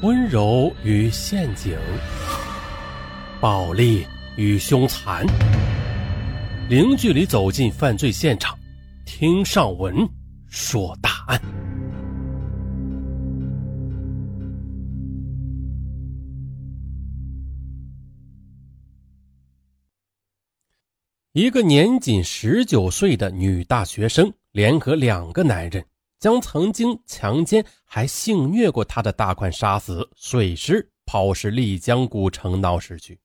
温柔与陷阱，暴力与凶残，零距离走进犯罪现场，听上文说大案。一个年仅十九岁的女大学生，联合两个男人。将曾经强奸还性虐过他的大款杀死、碎尸、抛尸丽江古城闹市区。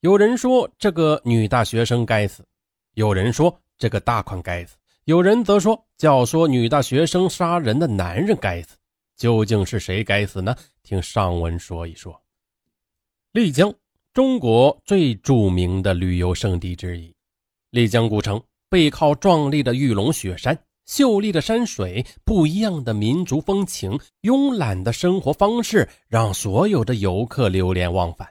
有人说这个女大学生该死，有人说这个大款该死，有人则说教唆女大学生杀人的男人该死。究竟是谁该死呢？听上文说一说。丽江，中国最著名的旅游胜地之一。丽江古城背靠壮丽的玉龙雪山。秀丽的山水，不一样的民族风情，慵懒的生活方式，让所有的游客流连忘返。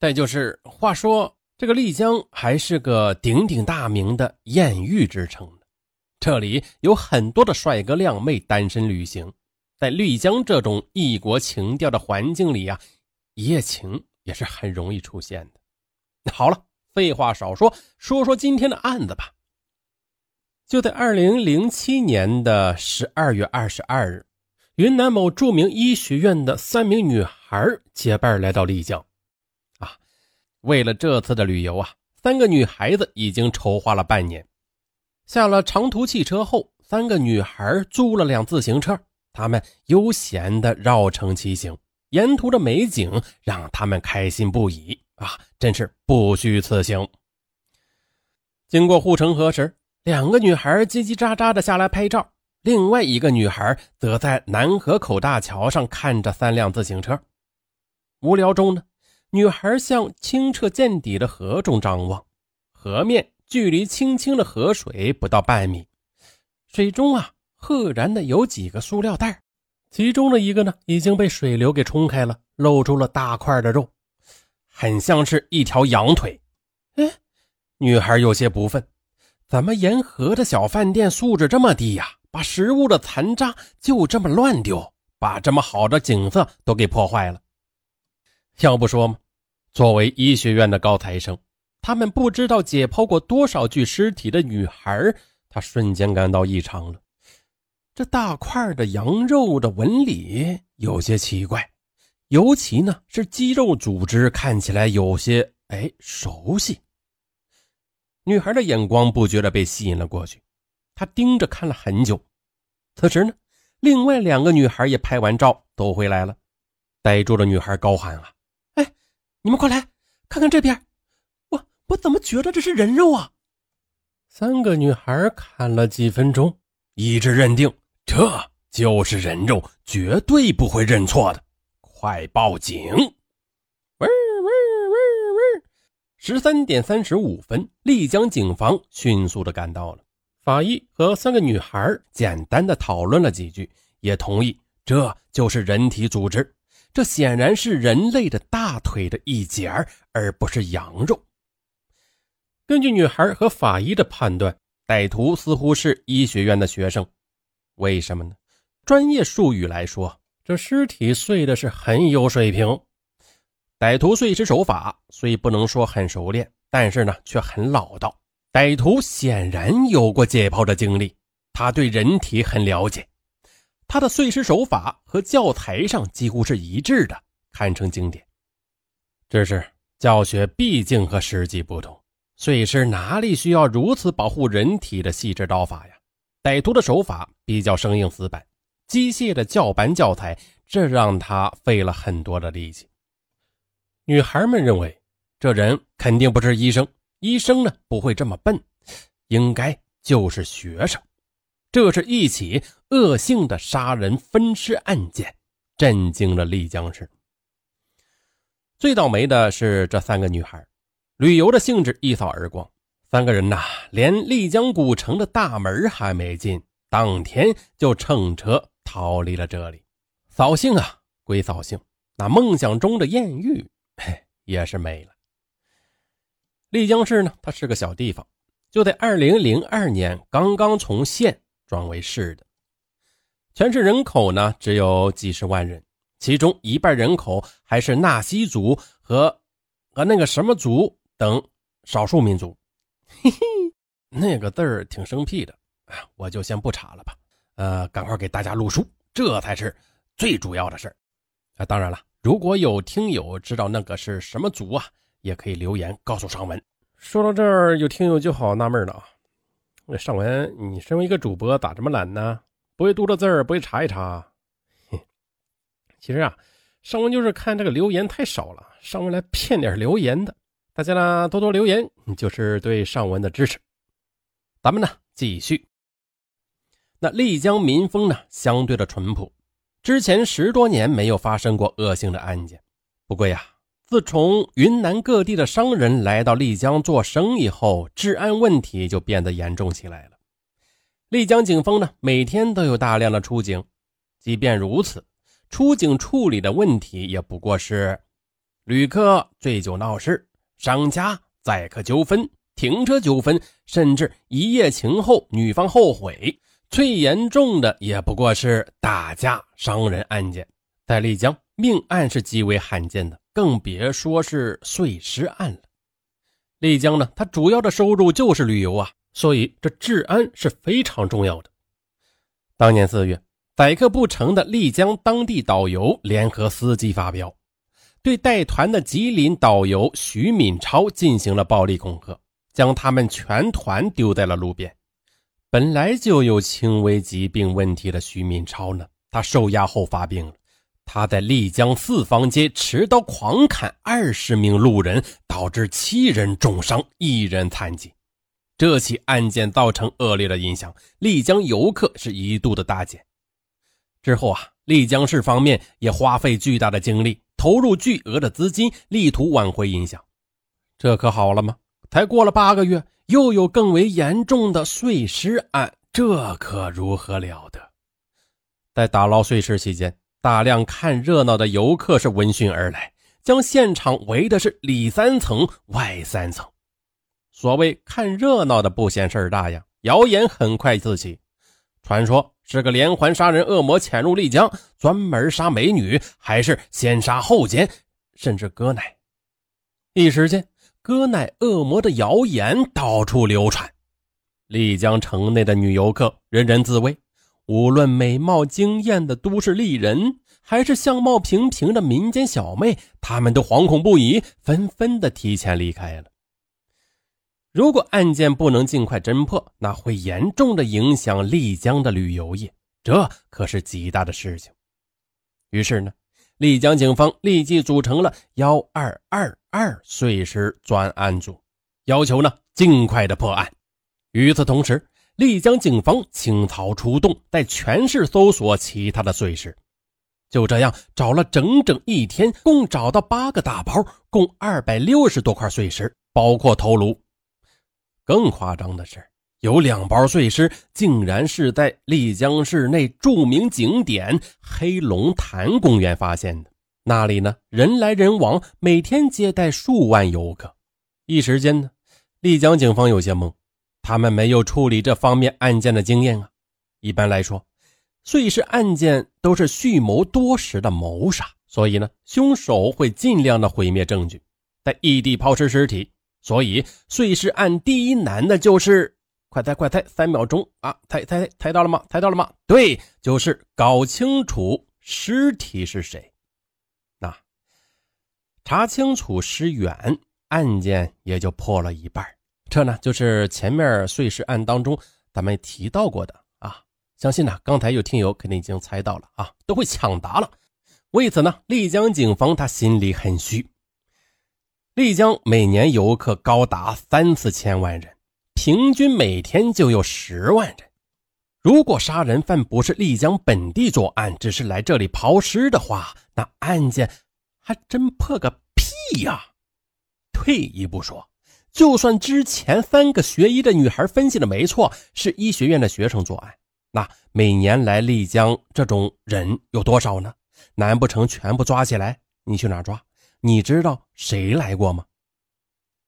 再就是，话说这个丽江还是个鼎鼎大名的艳遇之城这里有很多的帅哥靓妹单身旅行，在丽江这种异国情调的环境里呀，一夜情也是很容易出现的。好了，废话少说，说说今天的案子吧。就在二零零七年的十二月二十二日，云南某著名医学院的三名女孩结伴来到丽江。啊，为了这次的旅游啊，三个女孩子已经筹划了半年。下了长途汽车后，三个女孩租了辆自行车，她们悠闲地绕城骑行，沿途的美景让她们开心不已啊，真是不虚此行。经过护城河时。两个女孩叽叽喳喳的下来拍照，另外一个女孩则在南河口大桥上看着三辆自行车。无聊中呢，女孩向清澈见底的河中张望，河面距离清清的河水不到半米，水中啊，赫然的有几个塑料袋，其中的一个呢已经被水流给冲开了，露出了大块的肉，很像是一条羊腿。哎，女孩有些不忿。怎么沿河的小饭店素质这么低呀？把食物的残渣就这么乱丢，把这么好的景色都给破坏了。要不说吗？作为医学院的高材生，他们不知道解剖过多少具尸体的女孩，他瞬间感到异常了。这大块的羊肉的纹理有些奇怪，尤其呢是肌肉组织看起来有些哎熟悉。女孩的眼光不觉得被吸引了过去，她盯着看了很久。此时呢，另外两个女孩也拍完照都回来了。呆住的女孩高喊：“啊，哎，你们快来看看这边！我我怎么觉得这是人肉啊？”三个女孩看了几分钟，一致认定这就是人肉，绝对不会认错的。快报警！十三点三十五分，丽江警方迅速的赶到了。法医和三个女孩简单的讨论了几句，也同意这就是人体组织，这显然是人类的大腿的一截而不是羊肉。根据女孩和法医的判断，歹徒似乎是医学院的学生。为什么呢？专业术语来说，这尸体碎的是很有水平。歹徒碎尸手法虽不能说很熟练，但是呢却很老道。歹徒显然有过解剖的经历，他对人体很了解。他的碎尸手法和教材上几乎是一致的，堪称经典。只是教学毕竟和实际不同，碎尸哪里需要如此保护人体的细致刀法呀？歹徒的手法比较生硬死板，机械的教板教材，这让他费了很多的力气。女孩们认为，这人肯定不是医生，医生呢不会这么笨，应该就是学生。这是一起恶性的杀人分尸案件，震惊了丽江市。最倒霉的是这三个女孩，旅游的兴致一扫而光，三个人呐，连丽江古城的大门还没进，当天就乘车逃离了这里。扫兴啊，归扫兴，那梦想中的艳遇。嘿，也是没了。丽江市呢，它是个小地方，就在二零零二年刚刚从县转为市的，全市人口呢只有几十万人，其中一半人口还是纳西族和和那个什么族等少数民族。嘿嘿，那个字儿挺生僻的，我就先不查了吧。呃，赶快给大家录书，这才是最主要的事儿。啊，当然了，如果有听友知道那个是什么族啊，也可以留言告诉尚文。说到这儿，有听友就好纳闷了啊，那尚文，你身为一个主播，咋这么懒呢？不会读这字儿，不会查一查？其实啊，尚文就是看这个留言太少了，尚文来骗点留言的。大家呢多多留言，就是对尚文的支持。咱们呢继续。那丽江民风呢相对的淳朴，之前十多年没有发生过恶性的案件。不过呀，自从云南各地的商人来到丽江做生意后，治安问题就变得严重起来了。丽江警方呢每天都有大量的出警，即便如此。出警处理的问题也不过是旅客醉酒闹事、商家载客纠纷、停车纠纷，甚至一夜情后女方后悔。最严重的也不过是打架伤人案件。在丽江，命案是极为罕见的，更别说是碎尸案了。丽江呢，它主要的收入就是旅游啊，所以这治安是非常重要的。当年四月。宰客不成的丽江当地导游联合司机发飙，对带团的吉林导游徐敏超进行了暴力恐吓，将他们全团丢在了路边。本来就有轻微疾病问题的徐敏超呢，他受压后发病了。他在丽江四方街持刀狂砍二十名路人，导致七人重伤，一人残疾。这起案件造成恶劣的影响，丽江游客是一度的大减。之后啊，丽江市方面也花费巨大的精力，投入巨额的资金，力图挽回影响。这可好了吗？才过了八个月，又有更为严重的碎尸案，这可如何了得？在打捞碎尸期间，大量看热闹的游客是闻讯而来，将现场围的是里三层外三层。所谓看热闹的不嫌事儿大呀，谣言很快四起，传说。是个连环杀人恶魔潜入丽江，专门杀美女，还是先杀后奸，甚至割奶？一时间，割奶恶魔的谣言到处流传。丽江城内的女游客人人自危，无论美貌惊艳的都市丽人，还是相貌平平的民间小妹，她们都惶恐不已，纷纷的提前离开了。如果案件不能尽快侦破，那会严重的影响丽江的旅游业，这可是极大的事情。于是呢，丽江警方立即组成了幺二二二碎尸专案组，要求呢尽快的破案。与此同时，丽江警方倾巢出动，在全市搜索其他的碎尸。就这样找了整整一天，共找到八个大包，共二百六十多块碎尸，包括头颅。更夸张的是，有两包碎尸竟然是在丽江市内著名景点黑龙潭公园发现的。那里呢，人来人往，每天接待数万游客。一时间呢，丽江警方有些懵，他们没有处理这方面案件的经验啊。一般来说，碎尸案件都是蓄谋多时的谋杀，所以呢，凶手会尽量的毁灭证据，在异地抛尸尸体。所以碎尸案第一难的就是，快猜快猜，三秒钟啊！猜猜猜到了吗？猜到了吗？对，就是搞清楚尸体是谁。那查清楚尸源，案件也就破了一半。这呢，就是前面碎尸案当中咱们提到过的啊。相信呢，刚才有听友肯定已经猜到了啊，都会抢答了。为此呢，丽江警方他心里很虚。丽江每年游客高达三四千万人，平均每天就有十万人。如果杀人犯不是丽江本地作案，只是来这里抛尸的话，那案件还真破个屁呀！退一步说，就算之前三个学医的女孩分析的没错，是医学院的学生作案，那每年来丽江这种人有多少呢？难不成全部抓起来？你去哪抓？你知道谁来过吗？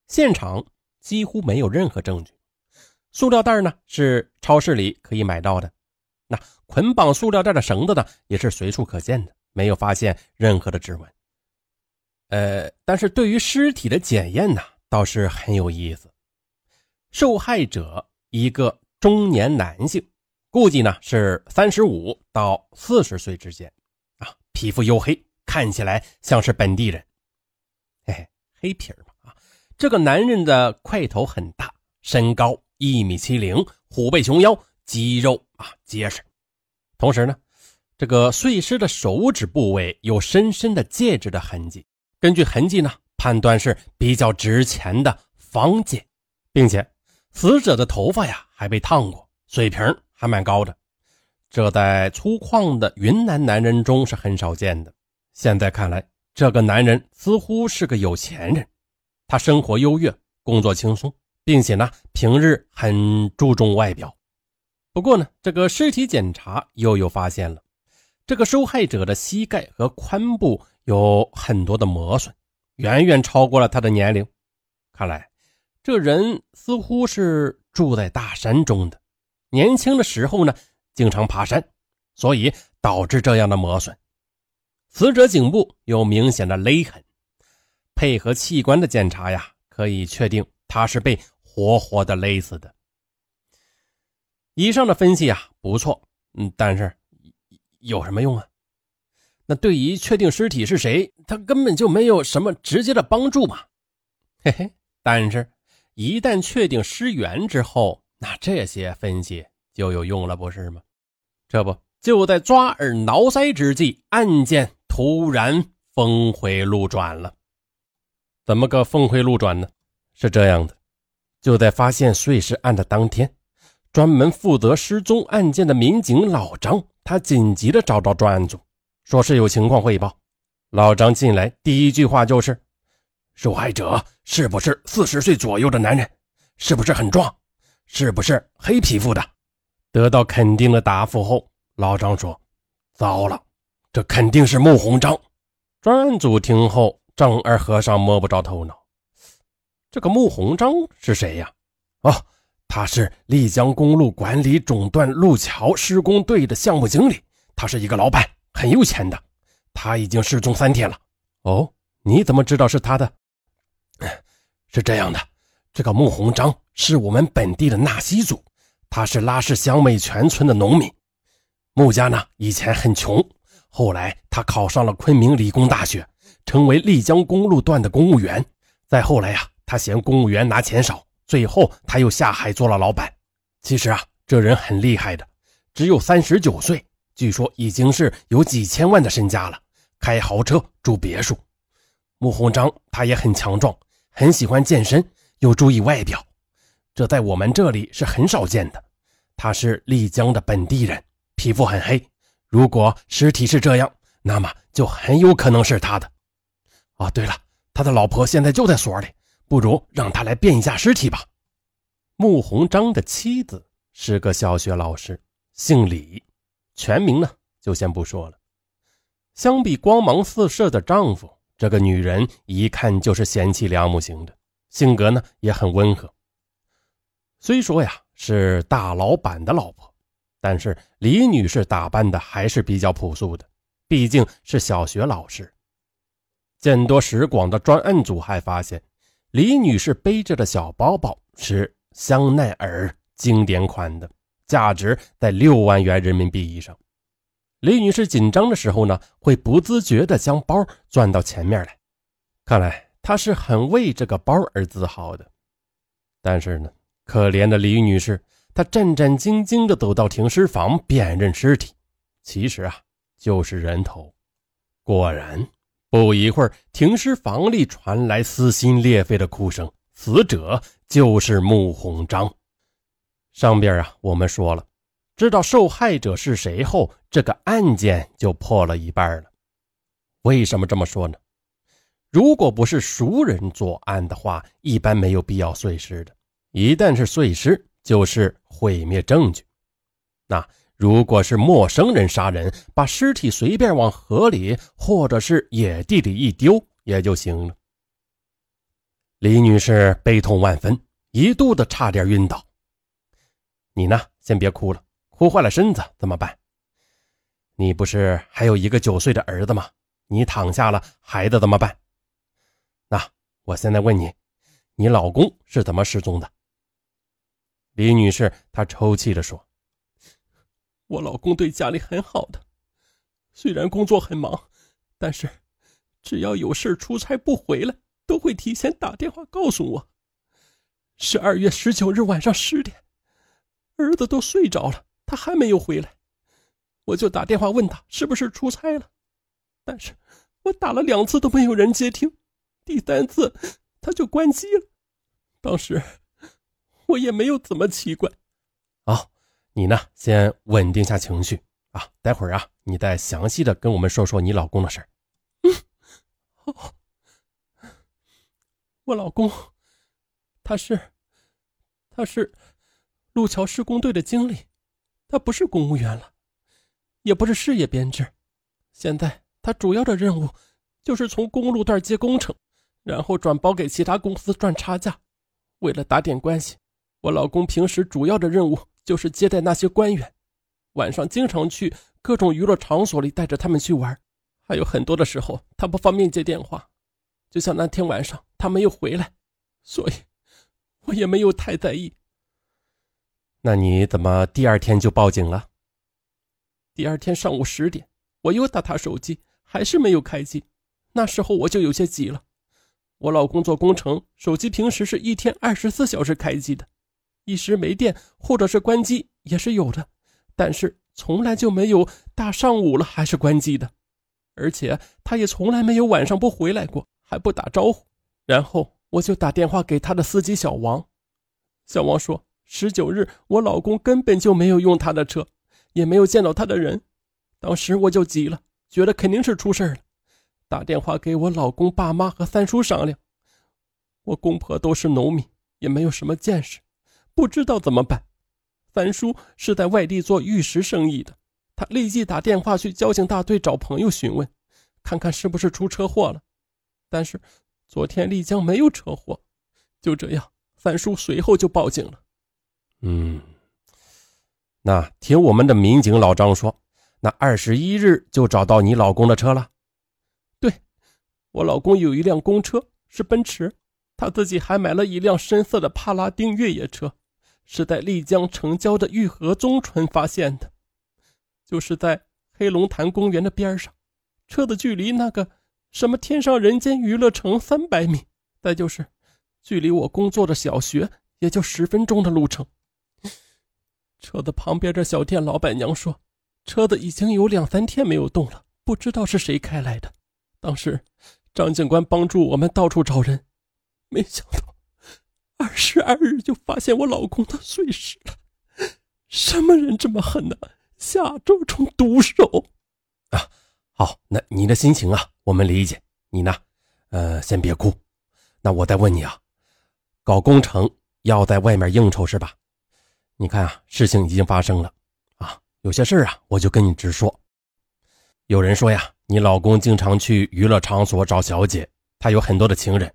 现场几乎没有任何证据。塑料袋呢是超市里可以买到的，那捆绑塑料袋的绳子呢也是随处可见的。没有发现任何的指纹。呃，但是对于尸体的检验呢，倒是很有意思。受害者一个中年男性，估计呢是三十五到四十岁之间，啊，皮肤黝黑，看起来像是本地人。嘿嘿，黑皮儿嘛，啊，这个男人的块头很大，身高一米七零，虎背熊腰，肌肉啊结实。同时呢，这个碎尸的手指部位有深深的戒指的痕迹。根据痕迹呢，判断是比较值钱的方戒，并且死者的头发呀还被烫过，水平还蛮高的。这在粗犷的云南男人中是很少见的。现在看来，这个男人似乎是个有钱人，他生活优越，工作轻松，并且呢平日很注重外表。不过呢，这个尸体检查又有发现了，这个受害者的膝盖和髋部。有很多的磨损，远远超过了他的年龄。看来，这人似乎是住在大山中的。年轻的时候呢，经常爬山，所以导致这样的磨损。死者颈部有明显的勒痕，配合器官的检查呀，可以确定他是被活活的勒死的。以上的分析啊，不错，嗯，但是有什么用啊？那对于确定尸体是谁，他根本就没有什么直接的帮助嘛。嘿嘿，但是，一旦确定尸源之后，那这些分析就有用了，不是吗？这不就在抓耳挠腮之际，案件突然峰回路转了。怎么个峰回路转呢？是这样的，就在发现碎尸案的当天，专门负责失踪案件的民警老张，他紧急的找到专案组。说是有情况汇报，老张进来第一句话就是：“受害者是不是四十岁左右的男人？是不是很壮？是不是黑皮肤的？”得到肯定的答复后，老张说：“糟了，这肯定是穆鸿章。”专案组听后，丈二和尚摸不着头脑：“这个穆鸿章是谁呀？”“哦，他是丽江公路管理总段路桥施工队的项目经理，他是一个老板。”很有钱的，他已经失踪三天了。哦，你怎么知道是他的？是这样的，这个穆鸿章是我们本地的纳西族，他是拉市乡美泉村的农民。穆家呢以前很穷，后来他考上了昆明理工大学，成为丽江公路段的公务员。再后来呀，他嫌公务员拿钱少，最后他又下海做了老板。其实啊，这人很厉害的，只有三十九岁。据说已经是有几千万的身家了，开豪车住别墅。穆鸿章他也很强壮，很喜欢健身，又注意外表，这在我们这里是很少见的。他是丽江的本地人，皮肤很黑。如果尸体是这样，那么就很有可能是他的。哦，对了，他的老婆现在就在所里，不如让他来变一下尸体吧。穆鸿章的妻子是个小学老师，姓李。全名呢，就先不说了。相比光芒四射的丈夫，这个女人一看就是贤妻良母型的，性格呢也很温和。虽说呀是大老板的老婆，但是李女士打扮的还是比较朴素的，毕竟是小学老师。见多识广的专案组还发现，李女士背着的小包包是香奈儿经典款的。价值在六万元人民币以上。李女士紧张的时候呢，会不自觉地将包转到前面来，看来她是很为这个包而自豪的。但是呢，可怜的李女士，她战战兢兢地走到停尸房辨认尸体，其实啊，就是人头。果然，不一会儿，停尸房里传来撕心裂肺的哭声，死者就是穆鸿章。上边啊，我们说了，知道受害者是谁后，这个案件就破了一半了。为什么这么说呢？如果不是熟人作案的话，一般没有必要碎尸的。一旦是碎尸，就是毁灭证据。那如果是陌生人杀人，把尸体随便往河里或者是野地里一丢也就行了。李女士悲痛万分，一度的差点晕倒。你呢？先别哭了，哭坏了身子怎么办？你不是还有一个九岁的儿子吗？你躺下了，孩子怎么办？那我现在问你，你老公是怎么失踪的？李女士她抽泣着说：“我老公对家里很好的，虽然工作很忙，但是只要有事出差不回来，都会提前打电话告诉我。十二月十九日晚上十点，儿子都睡着了，他还没有回来。”我就打电话问他是不是出差了，但是我打了两次都没有人接听，第三次他就关机了。当时我也没有怎么奇怪。你呢？先稳定下情绪啊，待会儿啊，你再详细的跟我们说说你老公的事儿。嗯，我老公他是他是路桥施工队的经理，他不是公务员了。也不是事业编制，现在他主要的任务就是从公路段接工程，然后转包给其他公司赚差价。为了打点关系，我老公平时主要的任务就是接待那些官员，晚上经常去各种娱乐场所里带着他们去玩。还有很多的时候他不方便接电话，就像那天晚上他没有回来，所以我也没有太在意。那你怎么第二天就报警了？第二天上午十点，我又打他手机，还是没有开机。那时候我就有些急了。我老公做工程，手机平时是一天二十四小时开机的，一时没电或者是关机也是有的，但是从来就没有大上午了还是关机的。而且他也从来没有晚上不回来过，还不打招呼。然后我就打电话给他的司机小王，小王说十九日我老公根本就没有用他的车。也没有见到他的人，当时我就急了，觉得肯定是出事了，打电话给我老公爸妈和三叔商量。我公婆都是农民，也没有什么见识，不知道怎么办。三叔是在外地做玉石生意的，他立即打电话去交警大队找朋友询问，看看是不是出车祸了。但是昨天丽江没有车祸，就这样，三叔随后就报警了。嗯。那听我们的民警老张说，那二十一日就找到你老公的车了。对，我老公有一辆公车，是奔驰，他自己还买了一辆深色的帕拉丁越野车，是在丽江城郊的玉河中村发现的，就是在黑龙潭公园的边上。车的距离那个什么天上人间娱乐城三百米，再就是距离我工作的小学也就十分钟的路程。车子旁边的小店老板娘说：“车子已经有两三天没有动了，不知道是谁开来的。”当时张警官帮助我们到处找人，没想到二十二日就发现我老公的碎尸了。什么人这么狠呢？下这种毒手啊！好，那你的心情啊，我们理解。你呢？呃，先别哭。那我再问你啊，搞工程要在外面应酬是吧？你看啊，事情已经发生了，啊，有些事啊，我就跟你直说。有人说呀，你老公经常去娱乐场所找小姐，他有很多的情人，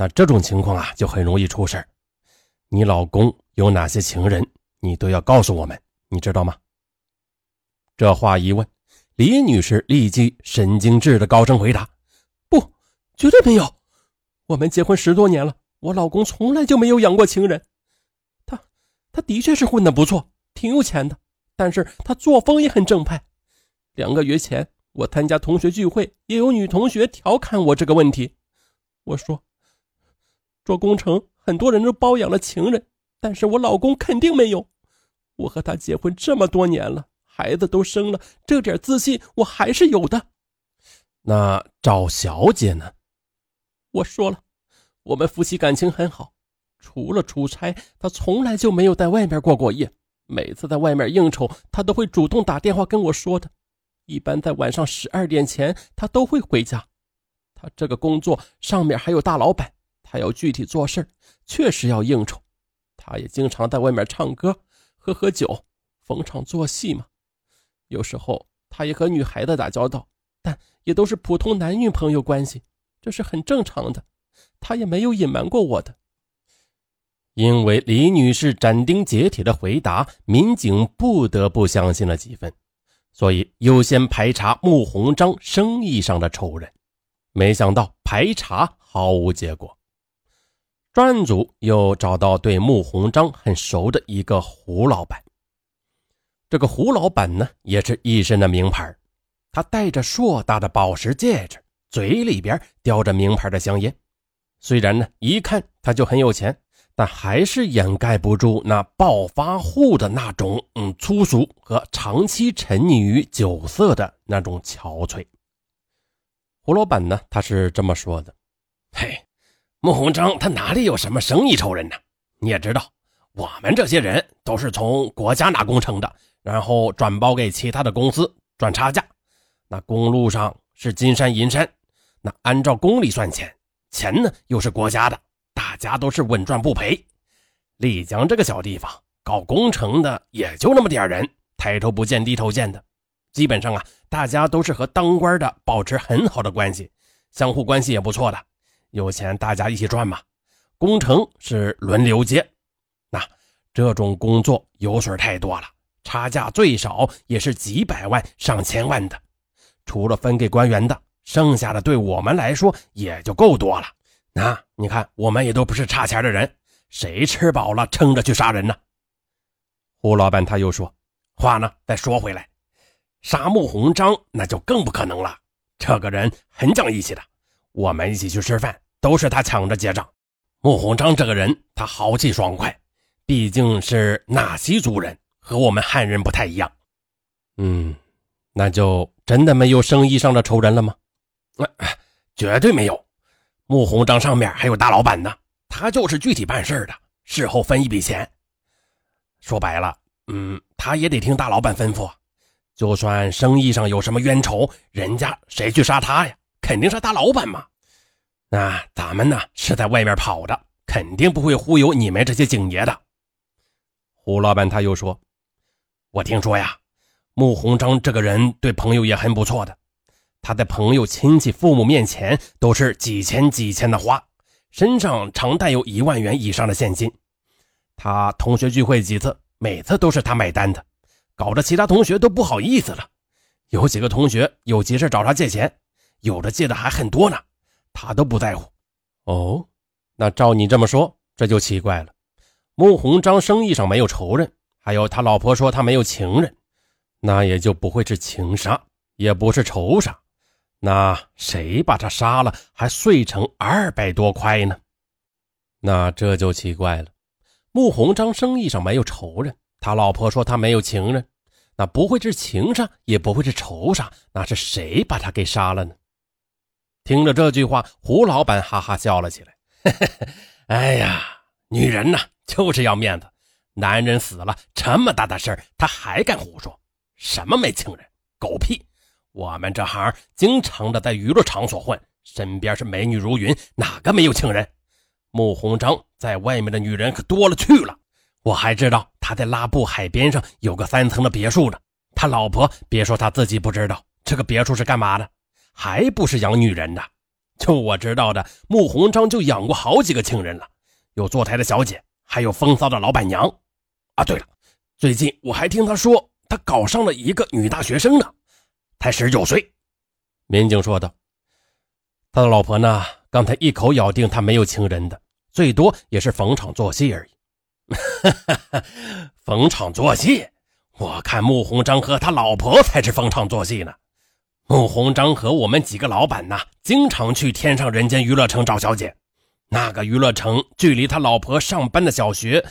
那这种情况啊，就很容易出事你老公有哪些情人，你都要告诉我们，你知道吗？这话一问，李女士立即神经质的高声回答：“不，绝对没有。我们结婚十多年了，我老公从来就没有养过情人。”他他的确是混的不错，挺有钱的，但是他作风也很正派。两个月前，我参加同学聚会，也有女同学调侃我这个问题。我说：“做工程，很多人都包养了情人，但是我老公肯定没有。我和他结婚这么多年了，孩子都生了，这点自信我还是有的。”那赵小姐呢？我说了，我们夫妻感情很好。除了出差，他从来就没有在外面过过夜。每次在外面应酬，他都会主动打电话跟我说的。一般在晚上十二点前，他都会回家。他这个工作上面还有大老板，他要具体做事确实要应酬。他也经常在外面唱歌、喝喝酒，逢场作戏嘛。有时候他也和女孩子打交道，但也都是普通男女朋友关系，这是很正常的。他也没有隐瞒过我的。因为李女士斩钉截铁的回答，民警不得不相信了几分。所以优先排查穆鸿章生意上的仇人。没想到排查毫无结果，专案组又找到对穆鸿章很熟的一个胡老板。这个胡老板呢，也是一身的名牌，他戴着硕大的宝石戒指，嘴里边叼着名牌的香烟。虽然呢，一看他就很有钱，但还是掩盖不住那暴发户的那种嗯粗俗和长期沉溺于酒色的那种憔悴。胡老板呢，他是这么说的：“嘿，穆鸿章他哪里有什么生意仇人呢？你也知道，我们这些人都是从国家拿工程的，然后转包给其他的公司赚差价。那公路上是金山银山，那按照公里算钱。”钱呢，又是国家的，大家都是稳赚不赔。丽江这个小地方，搞工程的也就那么点人，抬头不见低头见的。基本上啊，大家都是和当官的保持很好的关系，相互关系也不错的。有钱大家一起赚嘛。工程是轮流接，那这种工作油水太多了，差价最少也是几百万上千万的，除了分给官员的。剩下的对我们来说也就够多了。那你看，我们也都不是差钱的人，谁吃饱了撑着去杀人呢？胡老板他又说：“话呢，再说回来，杀穆鸿章那就更不可能了。这个人很讲义气的，我们一起去吃饭都是他抢着结账。穆鸿章这个人，他豪气爽快，毕竟是纳西族人，和我们汉人不太一样。嗯，那就真的没有生意上的仇人了吗？”绝对没有，穆鸿章上面还有大老板呢，他就是具体办事的，事后分一笔钱。说白了，嗯，他也得听大老板吩咐。就算生意上有什么冤仇，人家谁去杀他呀？肯定是大老板嘛。那咱们呢是在外面跑的，肯定不会忽悠你们这些警爷的。胡老板他又说：“我听说呀，穆鸿章这个人对朋友也很不错的。”他在朋友、亲戚、父母面前都是几千几千的花，身上常带有一万元以上的现金。他同学聚会几次，每次都是他买单的，搞得其他同学都不好意思了。有几个同学有急事找他借钱，有的借的还很多呢，他都不在乎。哦，那照你这么说，这就奇怪了。穆鸿章生意上没有仇人，还有他老婆说他没有情人，那也就不会是情杀，也不是仇杀。那谁把他杀了，还碎成二百多块呢？那这就奇怪了。穆鸿章生意上没有仇人，他老婆说他没有情人，那不会是情杀，也不会是仇杀，那是谁把他给杀了呢？听了这句话，胡老板哈哈笑了起来。哎呀，女人呐，就是要面子。男人死了这么大的事儿，他还敢胡说？什么没情人？狗屁！我们这行经常的在娱乐场所混，身边是美女如云，哪个没有情人？穆鸿章在外面的女人可多了去了。我还知道他在拉布海边上有个三层的别墅呢。他老婆别说他自己不知道，这个别墅是干嘛的？还不是养女人的？就我知道的，穆鸿章就养过好几个情人了，有坐台的小姐，还有风骚的老板娘。啊，对了，最近我还听他说，他搞上了一个女大学生呢。才十九岁，民警说道：“他的老婆呢？刚才一口咬定他没有情人的，最多也是逢场作戏而已。逢场作戏？我看穆鸿章和他老婆才是逢场作戏呢。穆鸿章和我们几个老板呐，经常去天上人间娱乐城找小姐。那个娱乐城距离他老婆上班的小学，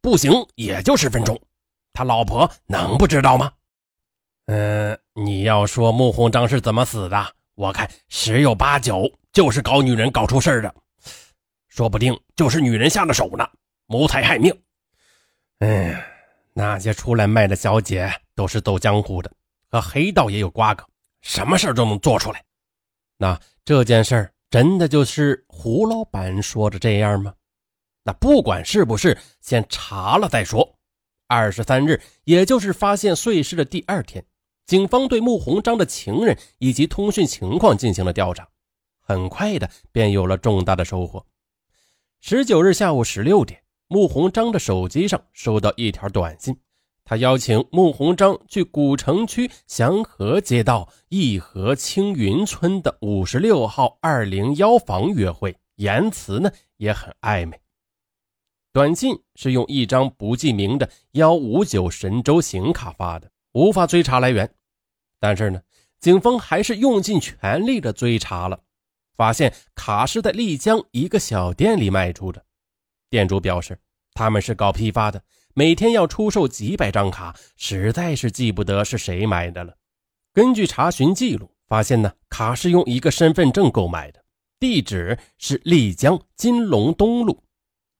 步行也就十分钟。他老婆能不知道吗？”嗯，你要说穆鸿章是怎么死的？我看十有八九就是搞女人搞出事的，说不定就是女人下了手呢，谋财害命。嗯，那些出来卖的小姐都是走江湖的，和黑道也有瓜葛，什么事都能做出来。那这件事真的就是胡老板说的这样吗？那不管是不是，先查了再说。二十三日，也就是发现碎尸的第二天。警方对穆鸿章的情人以及通讯情况进行了调查，很快的便有了重大的收获。十九日下午十六点，穆鸿章的手机上收到一条短信，他邀请穆鸿章去古城区祥和街道义和青云村的五十六号二零幺房约会，言辞呢也很暧昧。短信是用一张不记名的幺五九神州行卡发的，无法追查来源。但是呢，警方还是用尽全力的追查了，发现卡是在丽江一个小店里卖出的。店主表示他们是搞批发的。每天要出售几百张卡，实在是记不得是谁买的了。根据查询记录，发现呢，卡是用一个身份证购买的，地址是丽江金龙东路。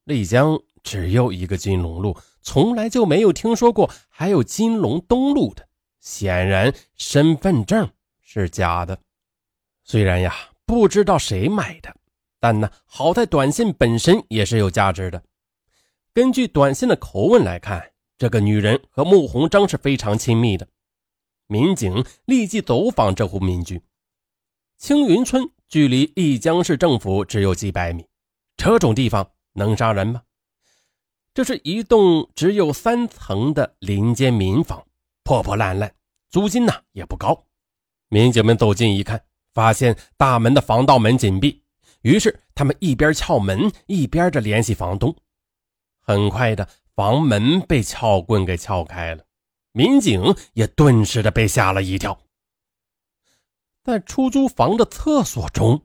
丽江只有一个金龙路，从来就没有听说过还有金龙东路的。显然，身份证是假的。虽然呀，不知道谁买的，但呢，好在短信本身也是有价值的。根据短信的口吻来看，这个女人和穆鸿章是非常亲密的。民警立即走访这户民居。青云村距离丽江市政府只有几百米，这种地方能杀人吗？这是一栋只有三层的临街民房，破破烂烂，租金呢也不高。民警们走近一看，发现大门的防盗门紧闭，于是他们一边撬门，一边着联系房东。很快的，房门被撬棍给撬开了，民警也顿时的被吓了一跳。在出租房的厕所中，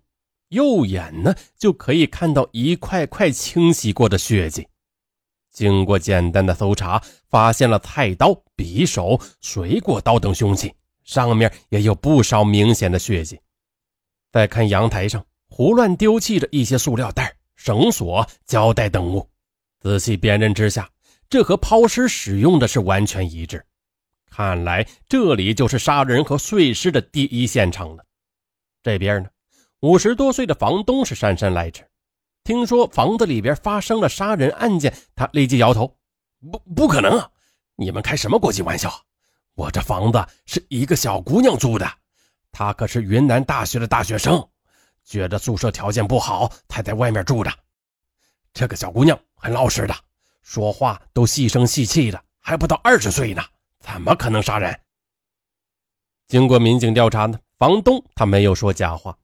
右眼呢就可以看到一块块清洗过的血迹。经过简单的搜查，发现了菜刀、匕首、水果刀等凶器，上面也有不少明显的血迹。再看阳台上，胡乱丢弃着一些塑料袋、绳索、胶带等物。仔细辨认之下，这和抛尸使用的是完全一致。看来这里就是杀人和碎尸的第一现场了。这边呢，五十多岁的房东是姗姗来迟，听说房子里边发生了杀人案件，他立即摇头：“不，不可能啊！你们开什么国际玩笑？我这房子是一个小姑娘租的，她可是云南大学的大学生，觉得宿舍条件不好，才在外面住的。这个小姑娘。”很老实的，说话都细声细气的，还不到二十岁呢，怎么可能杀人？经过民警调查呢，房东他没有说假话，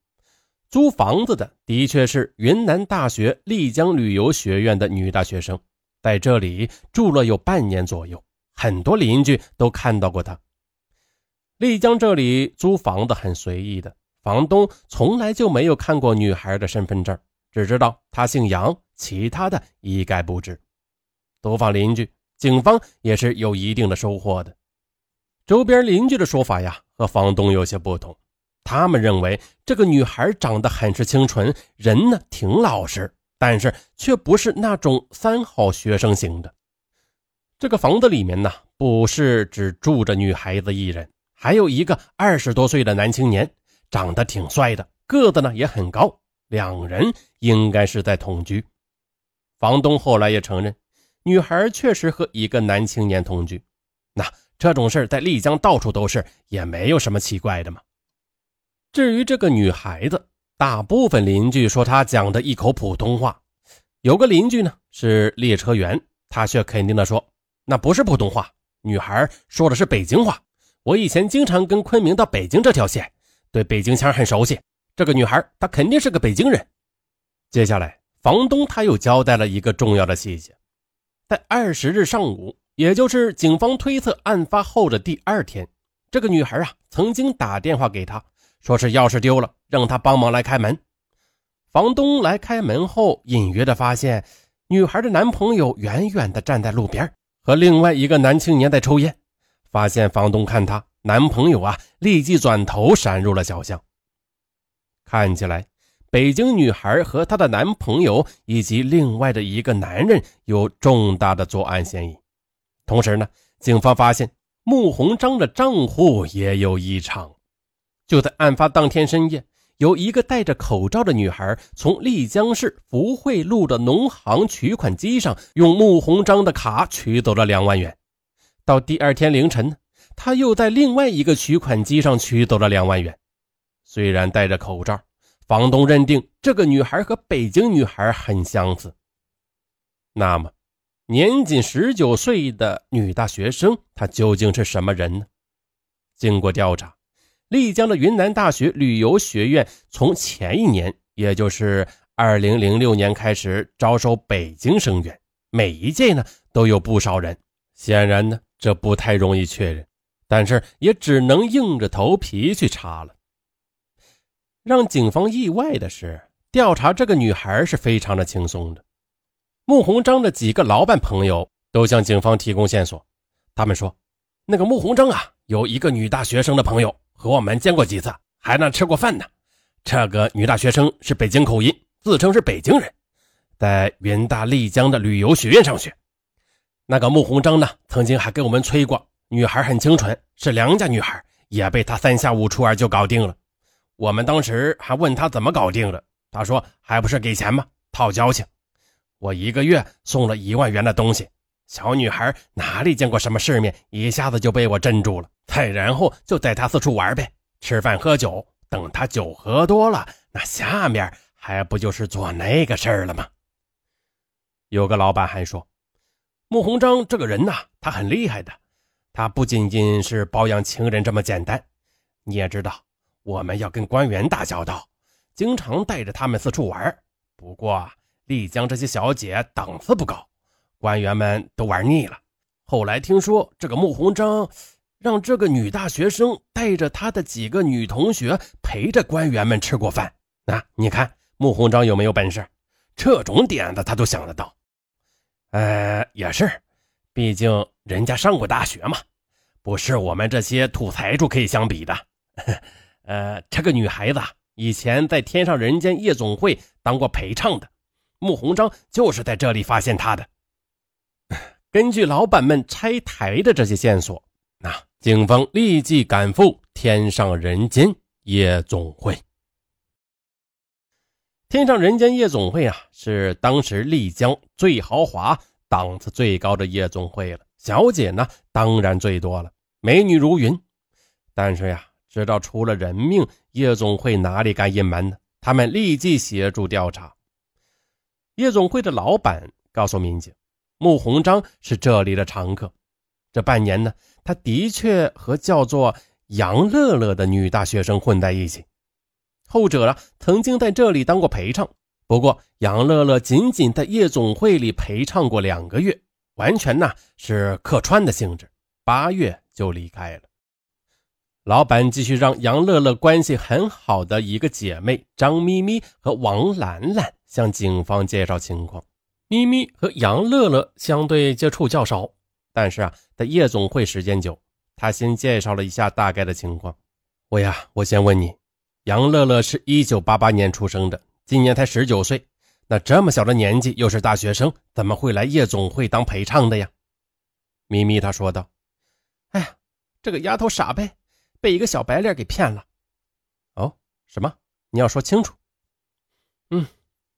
租房子的的确是云南大学丽江旅游学院的女大学生，在这里住了有半年左右，很多邻居都看到过她。丽江这里租房子很随意的，房东从来就没有看过女孩的身份证，只知道她姓杨。其他的一概不知。走访邻居，警方也是有一定的收获的。周边邻居的说法呀，和房东有些不同。他们认为这个女孩长得很是清纯，人呢挺老实，但是却不是那种三好学生型的。这个房子里面呢，不是只住着女孩子一人，还有一个二十多岁的男青年，长得挺帅的，个子呢也很高，两人应该是在同居。房东后来也承认，女孩确实和一个男青年同居。那这种事在丽江到处都是，也没有什么奇怪的嘛。至于这个女孩子，大部分邻居说她讲的一口普通话，有个邻居呢是列车员，他却肯定的说那不是普通话，女孩说的是北京话。我以前经常跟昆明到北京这条线，对北京腔很熟悉。这个女孩她肯定是个北京人。接下来。房东他又交代了一个重要的细节，在二十日上午，也就是警方推测案发后的第二天，这个女孩啊曾经打电话给他，说是钥匙丢了，让他帮忙来开门。房东来开门后，隐约的发现女孩的男朋友远远的站在路边，和另外一个男青年在抽烟。发现房东看他男朋友啊，立即转头闪入了小巷。看起来。北京女孩和她的男朋友以及另外的一个男人有重大的作案嫌疑。同时呢，警方发现穆鸿章的账户也有异常。就在案发当天深夜，有一个戴着口罩的女孩从丽江市福汇路的农行取款机上用穆鸿章的卡取走了两万元。到第二天凌晨呢，她又在另外一个取款机上取走了两万元。虽然戴着口罩。房东认定这个女孩和北京女孩很相似。那么，年仅十九岁的女大学生，她究竟是什么人呢？经过调查，丽江的云南大学旅游学院从前一年，也就是二零零六年开始招收北京生源，每一届呢都有不少人。显然呢，这不太容易确认，但是也只能硬着头皮去查了。让警方意外的是，调查这个女孩是非常的轻松的。穆鸿章的几个老板朋友都向警方提供线索，他们说，那个穆鸿章啊。有一个女大学生的朋友和我们见过几次，还那吃过饭呢。这个女大学生是北京口音，自称是北京人，在云大丽江的旅游学院上学。那个穆鸿章呢，曾经还给我们催过，女孩很清纯，是良家女孩，也被他三下五除二就搞定了。我们当时还问他怎么搞定的，他说还不是给钱吗？套交情。我一个月送了一万元的东西。小女孩哪里见过什么世面，一下子就被我镇住了。再然后就带她四处玩呗，吃饭喝酒。等她酒喝多了，那下面还不就是做那个事儿了吗？有个老板还说，穆鸿章这个人呐，他很厉害的。他不仅仅是包养情人这么简单，你也知道，我们要跟官员打交道，经常带着他们四处玩。不过丽江这些小姐档次不高。官员们都玩腻了。后来听说这个穆鸿章让这个女大学生带着他的几个女同学陪着官员们吃过饭。那你看穆鸿章有没有本事？这种点子他都想得到。呃，也是，毕竟人家上过大学嘛，不是我们这些土财主可以相比的。呃，这个女孩子以前在天上人间夜总会当过陪唱的，穆鸿章就是在这里发现她的。根据老板们拆台的这些线索，那警方立即赶赴天上人间夜总会。天上人间夜总会啊，是当时丽江最豪华、档次最高的夜总会了，小姐呢当然最多了，美女如云。但是呀，知道出了人命，夜总会哪里敢隐瞒呢？他们立即协助调查。夜总会的老板告诉民警。穆鸿章是这里的常客，这半年呢，他的确和叫做杨乐乐的女大学生混在一起。后者呢，曾经在这里当过陪唱，不过杨乐乐仅仅在夜总会里陪唱过两个月，完全呢是客串的性质，八月就离开了。老板继续让杨乐乐关系很好的一个姐妹张咪咪和王兰兰向警方介绍情况。咪咪和杨乐乐相对接触较少，但是啊，在夜总会时间久，他先介绍了一下大概的情况。我呀，我先问你，杨乐乐是一九八八年出生的，今年才十九岁，那这么小的年纪又是大学生，怎么会来夜总会当陪唱的呀？咪咪他说道：“哎呀，这个丫头傻呗，被一个小白脸给骗了。”哦，什么？你要说清楚。嗯，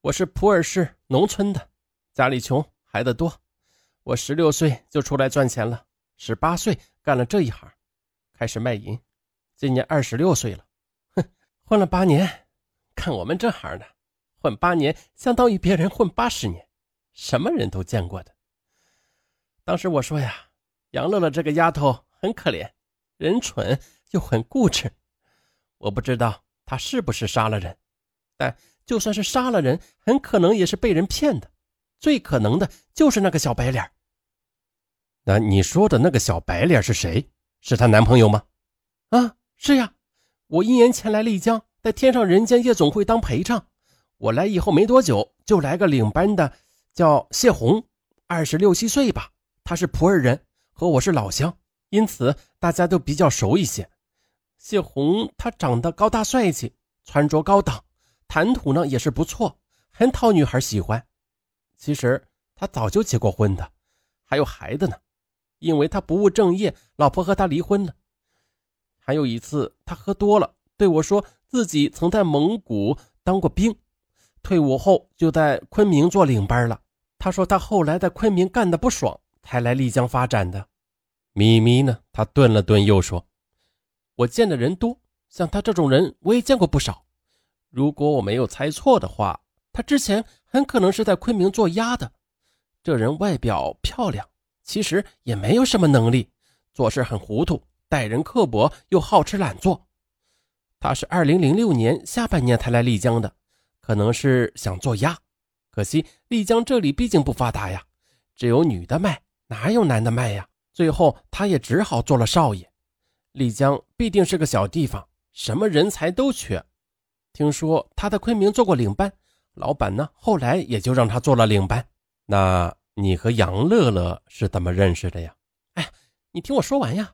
我是普洱市农村的。家里穷，孩子多，我十六岁就出来赚钱了，十八岁干了这一行，开始卖淫，今年二十六岁了，哼，混了八年，看我们这行的，混八年相当于别人混八十年，什么人都见过的。当时我说呀，杨乐乐这个丫头很可怜，人蠢又很固执，我不知道他是不是杀了人，但就算是杀了人，很可能也是被人骗的。最可能的就是那个小白脸。那你说的那个小白脸是谁？是她男朋友吗？啊，是呀。我一年前来丽江，在天上人间夜总会当陪唱。我来以后没多久，就来个领班的，叫谢红，二十六七岁吧。他是普洱人，和我是老乡，因此大家都比较熟一些。谢红他长得高大帅气，穿着高档，谈吐呢也是不错，很讨女孩喜欢。其实他早就结过婚的，还有孩子呢。因为他不务正业，老婆和他离婚了。还有一次，他喝多了，对我说自己曾在蒙古当过兵，退伍后就在昆明做领班了。他说他后来在昆明干的不爽，才来丽江发展的。咪咪呢？他顿了顿，又说：“我见的人多，像他这种人，我也见过不少。如果我没有猜错的话，他之前……”很可能是在昆明做鸭的，这人外表漂亮，其实也没有什么能力，做事很糊涂，待人刻薄，又好吃懒做。他是二零零六年下半年才来丽江的，可能是想做鸭。可惜丽江这里毕竟不发达呀，只有女的卖，哪有男的卖呀？最后他也只好做了少爷。丽江必定是个小地方，什么人才都缺。听说他在昆明做过领班，老板呢后来也就让他做了领班。那你和杨乐乐是怎么认识的呀？哎，你听我说完呀。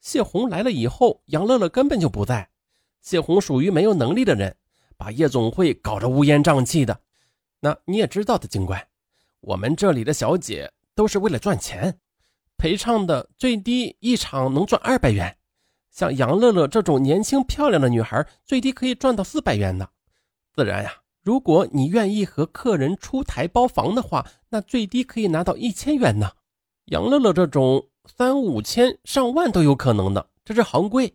谢红来了以后，杨乐乐根本就不在。谢红属于没有能力的人，把夜总会搞得乌烟瘴气的。那你也知道的，警官，我们这里的小姐都是为了赚钱，陪唱的最低一场能赚二百元。像杨乐乐这种年轻漂亮的女孩，最低可以赚到四百元呢。自然呀，如果你愿意和客人出台包房的话，那最低可以拿到一千元呢。杨乐乐这种三五千、上万都有可能的，这是行规。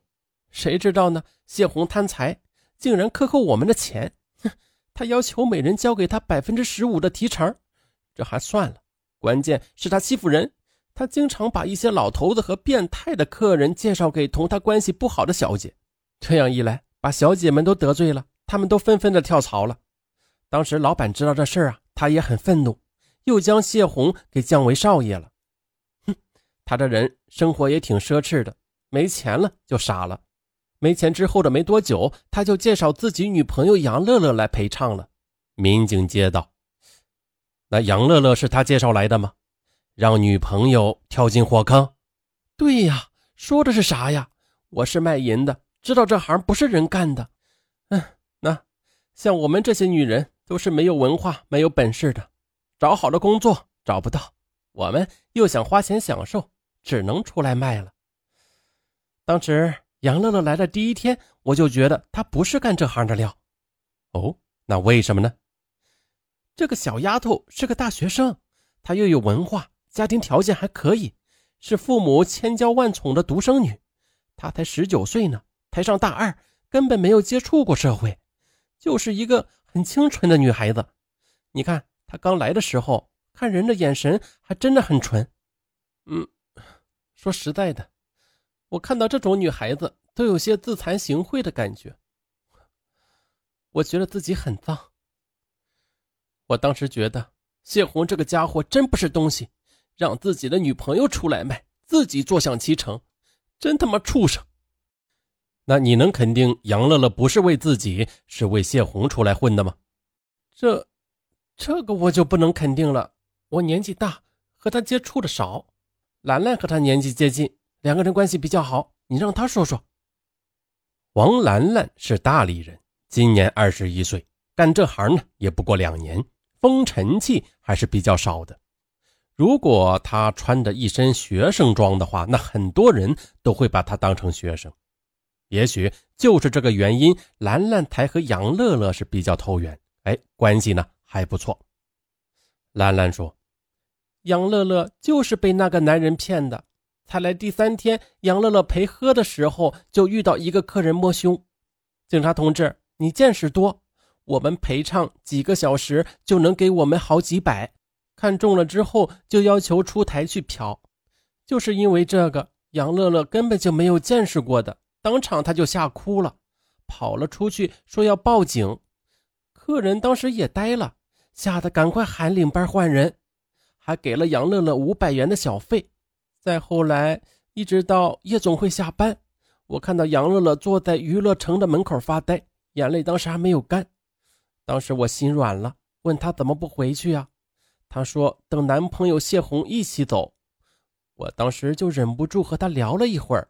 谁知道呢？谢红贪财，竟然克扣我们的钱。哼，他要求每人交给他百分之十五的提成，这还算了，关键是他欺负人。他经常把一些老头子和变态的客人介绍给同他关系不好的小姐，这样一来，把小姐们都得罪了，他们都纷纷的跳槽了。当时老板知道这事儿啊，他也很愤怒，又将谢红给降为少爷了。哼，他这人生活也挺奢侈的，没钱了就傻了。没钱之后的没多久，他就介绍自己女朋友杨乐乐来陪唱了。民警接道：“那杨乐乐是他介绍来的吗？”让女朋友跳进火坑，对呀，说的是啥呀？我是卖淫的，知道这行不是人干的。嗯，那像我们这些女人都是没有文化、没有本事的，找好的工作找不到，我们又想花钱享受，只能出来卖了。当时杨乐乐来的第一天，我就觉得她不是干这行的料。哦，那为什么呢？这个小丫头是个大学生，她又有文化。家庭条件还可以，是父母千娇万宠的独生女。她才十九岁呢，才上大二，根本没有接触过社会，就是一个很清纯的女孩子。你看她刚来的时候，看人的眼神还真的很纯。嗯，说实在的，我看到这种女孩子都有些自惭形秽的感觉。我觉得自己很脏。我当时觉得谢红这个家伙真不是东西。让自己的女朋友出来卖，自己坐享其成，真他妈畜生！那你能肯定杨乐乐不是为自己，是为谢红出来混的吗？这，这个我就不能肯定了。我年纪大，和他接触的少。兰兰和他年纪接近，两个人关系比较好。你让他说说。王兰兰是大理人，今年二十一岁，干这行呢也不过两年，风尘气还是比较少的。如果他穿着一身学生装的话，那很多人都会把他当成学生。也许就是这个原因，兰兰才和杨乐乐是比较投缘，哎，关系呢还不错。兰兰说：“杨乐乐就是被那个男人骗的。才来第三天，杨乐乐陪喝的时候，就遇到一个客人摸胸。警察同志，你见识多，我们陪唱几个小时就能给我们好几百。”看中了之后，就要求出台去嫖，就是因为这个，杨乐乐根本就没有见识过的，当场他就吓哭了，跑了出去，说要报警。客人当时也呆了，吓得赶快喊领班换人，还给了杨乐乐五百元的小费。再后来，一直到夜总会下班，我看到杨乐乐坐在娱乐城的门口发呆，眼泪当时还没有干。当时我心软了，问他怎么不回去呀？她说：“等男朋友谢红一起走。”我当时就忍不住和她聊了一会儿。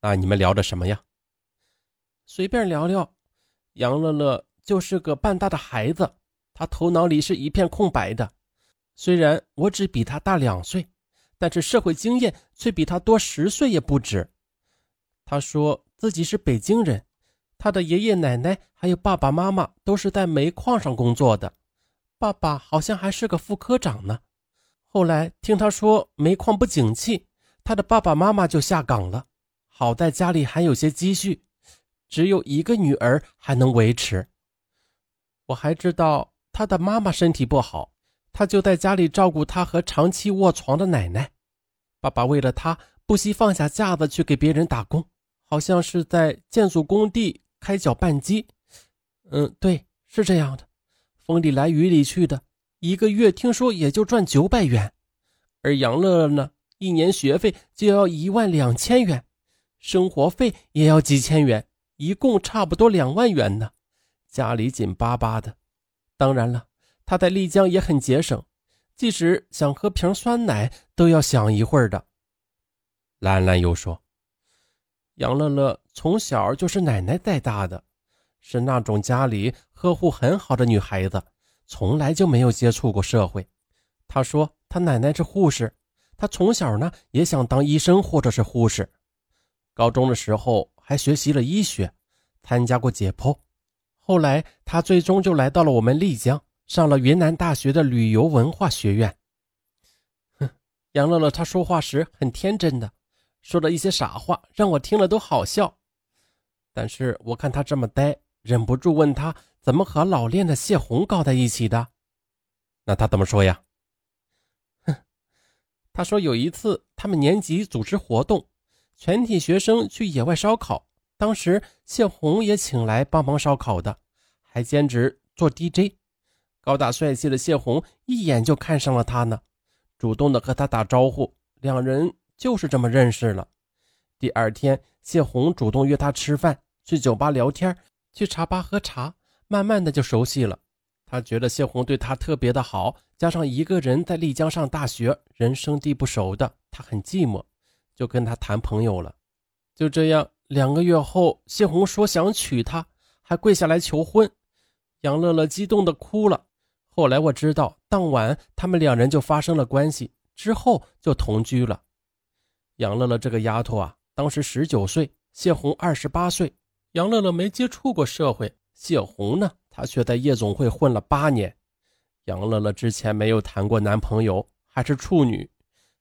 那你们聊的什么呀？随便聊聊。杨乐乐就是个半大的孩子，他头脑里是一片空白的。虽然我只比他大两岁，但是社会经验却比他多十岁也不止。他说自己是北京人，他的爷爷奶奶还有爸爸妈妈都是在煤矿上工作的。爸爸好像还是个副科长呢。后来听他说煤矿不景气，他的爸爸妈妈就下岗了。好在家里还有些积蓄，只有一个女儿还能维持。我还知道他的妈妈身体不好，他就在家里照顾他和长期卧床的奶奶。爸爸为了他，不惜放下架子去给别人打工，好像是在建筑工地开搅拌机。嗯，对，是这样的，风里来雨里去的，一个月听说也就赚九百元。而杨乐乐呢，一年学费就要一万两千元，生活费也要几千元，一共差不多两万元呢。家里紧巴巴的。当然了。他在丽江也很节省，即使想喝瓶酸奶都要想一会儿的。兰兰又说：“杨乐乐从小就是奶奶带大的，是那种家里呵护很好的女孩子，从来就没有接触过社会。他说他奶奶是护士，他从小呢也想当医生或者是护士。高中的时候还学习了医学，参加过解剖。后来他最终就来到了我们丽江。”上了云南大学的旅游文化学院。哼，杨乐乐他说话时很天真的，说的一些傻话让我听了都好笑。但是我看他这么呆，忍不住问他怎么和老练的谢红搞在一起的。那他怎么说呀？哼，他说有一次他们年级组织活动，全体学生去野外烧烤，当时谢红也请来帮忙烧烤的，还兼职做 DJ。高大帅气的谢红一眼就看上了他呢，主动的和他打招呼，两人就是这么认识了。第二天，谢红主动约他吃饭，去酒吧聊天，去茶吧喝茶，慢慢的就熟悉了。他觉得谢红对他特别的好，加上一个人在丽江上大学，人生地不熟的，他很寂寞，就跟他谈朋友了。就这样，两个月后，谢红说想娶她，还跪下来求婚。杨乐乐激动的哭了。后来我知道，当晚他们两人就发生了关系，之后就同居了。杨乐乐这个丫头啊，当时十九岁，谢红二十八岁。杨乐乐没接触过社会，谢红呢，她却在夜总会混了八年。杨乐乐之前没有谈过男朋友，还是处女。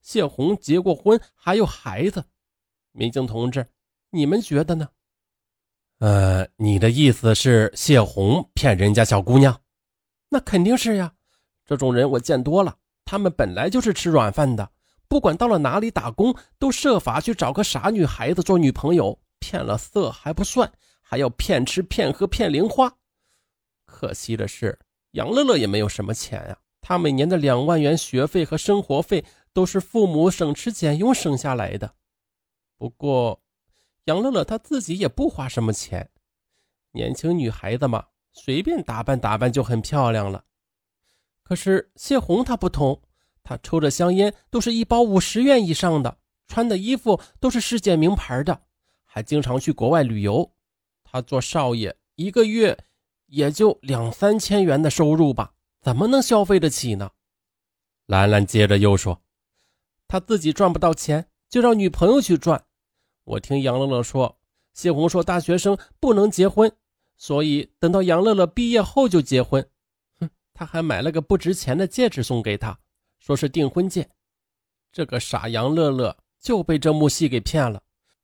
谢红结过婚，还有孩子。民警同志，你们觉得呢？呃，你的意思是谢红骗人家小姑娘？那肯定是呀，这种人我见多了。他们本来就是吃软饭的，不管到了哪里打工，都设法去找个傻女孩子做女朋友，骗了色还不算，还要骗吃骗喝骗零花。可惜的是，杨乐乐也没有什么钱呀。他每年的两万元学费和生活费都是父母省吃俭用省下来的。不过，杨乐乐她自己也不花什么钱，年轻女孩子嘛。随便打扮打扮就很漂亮了，可是谢红她不同，她抽着香烟都是一包五十元以上的，穿的衣服都是世界名牌的，还经常去国外旅游。他做少爷一个月也就两三千元的收入吧，怎么能消费得起呢？兰兰接着又说：“他自己赚不到钱，就让女朋友去赚。我听杨乐乐说，谢红说大学生不能结婚。”所以等到杨乐乐毕业后就结婚，哼，他还买了个不值钱的戒指送给她，说是订婚戒。这个傻杨乐乐就被这幕戏给骗了。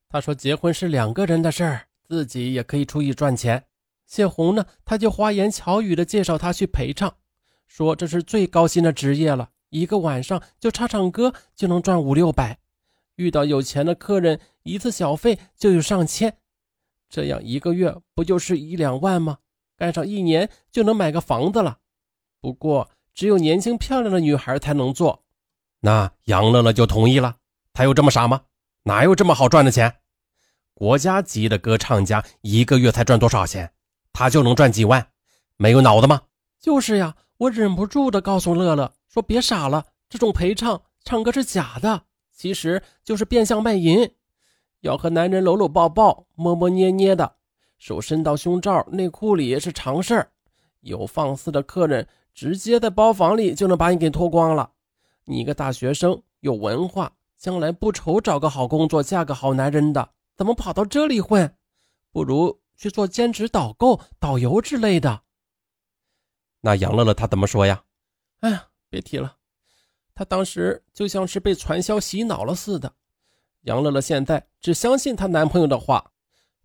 他说结婚是两个人的事儿，自己也可以出去赚钱。谢红呢，他就花言巧语的介绍他去陪唱，说这是最高薪的职业了，一个晚上就唱唱歌就能赚五六百，遇到有钱的客人，一次小费就有上千。这样一个月不就是一两万吗？干上一年就能买个房子了。不过只有年轻漂亮的女孩才能做。那杨乐乐就同意了。他有这么傻吗？哪有这么好赚的钱？国家级的歌唱家一个月才赚多少钱？他就能赚几万？没有脑子吗？就是呀，我忍不住的告诉乐乐说：“别傻了，这种陪唱唱歌是假的，其实就是变相卖淫。”要和男人搂搂抱抱、摸摸捏捏的，手伸到胸罩、内裤里是常事儿。有放肆的客人，直接在包房里就能把你给脱光了。你一个大学生，有文化，将来不愁找个好工作、嫁个好男人的，怎么跑到这里混？不如去做兼职导购、导游之类的。那杨乐乐他怎么说呀？哎呀，别提了，他当时就像是被传销洗脑了似的。杨乐乐现在只相信她男朋友的话。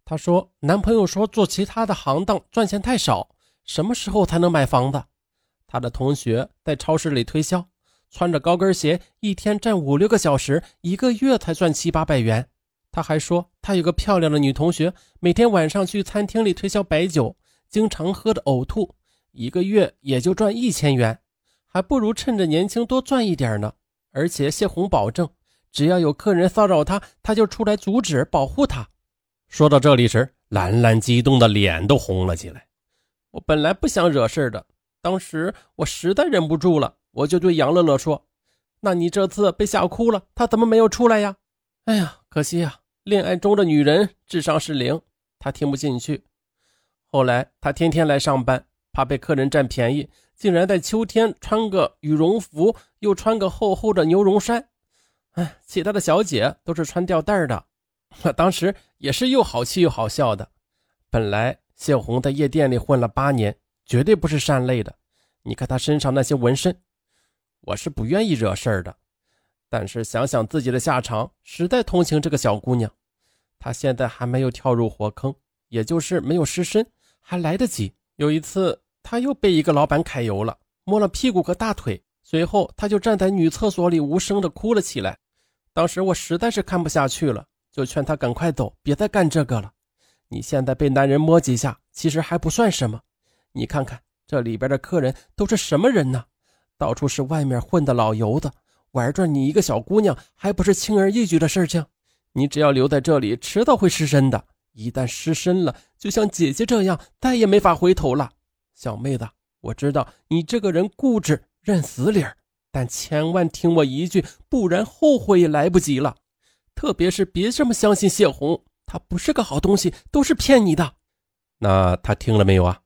她说：“男朋友说做其他的行当赚钱太少，什么时候才能买房子？”她的同学在超市里推销，穿着高跟鞋，一天站五六个小时，一个月才赚七八百元。他还说，他有个漂亮的女同学，每天晚上去餐厅里推销白酒，经常喝的呕吐，一个月也就赚一千元，还不如趁着年轻多赚一点呢。而且谢红保证，只要有客人骚扰他，他就出来阻止保护他。说到这里时，兰兰激动的脸都红了起来。我本来不想惹事的，当时我实在忍不住了，我就对杨乐乐说：“那你这次被吓哭了，他怎么没有出来呀？”哎呀，可惜呀。恋爱中的女人智商是零，她听不进去。后来她天天来上班，怕被客人占便宜，竟然在秋天穿个羽绒服，又穿个厚厚的牛绒衫。哎，其他的小姐都是穿吊带的。我 当时也是又好气又好笑的。本来谢红在夜店里混了八年，绝对不是善类的。你看她身上那些纹身，我是不愿意惹事儿的。但是想想自己的下场，实在同情这个小姑娘。她现在还没有跳入火坑，也就是没有失身，还来得及。有一次，她又被一个老板揩油了，摸了屁股和大腿，随后她就站在女厕所里无声的哭了起来。当时我实在是看不下去了，就劝她赶快走，别再干这个了。你现在被男人摸几下，其实还不算什么。你看看这里边的客人都是什么人呢？到处是外面混的老油子。玩转你一个小姑娘，还不是轻而易举的事情？你只要留在这里，迟早会失身的。一旦失身了，就像姐姐这样，再也没法回头了。小妹子，我知道你这个人固执认死理儿，但千万听我一句，不然后悔也来不及了。特别是别这么相信谢红，她不是个好东西，都是骗你的。那她听了没有啊？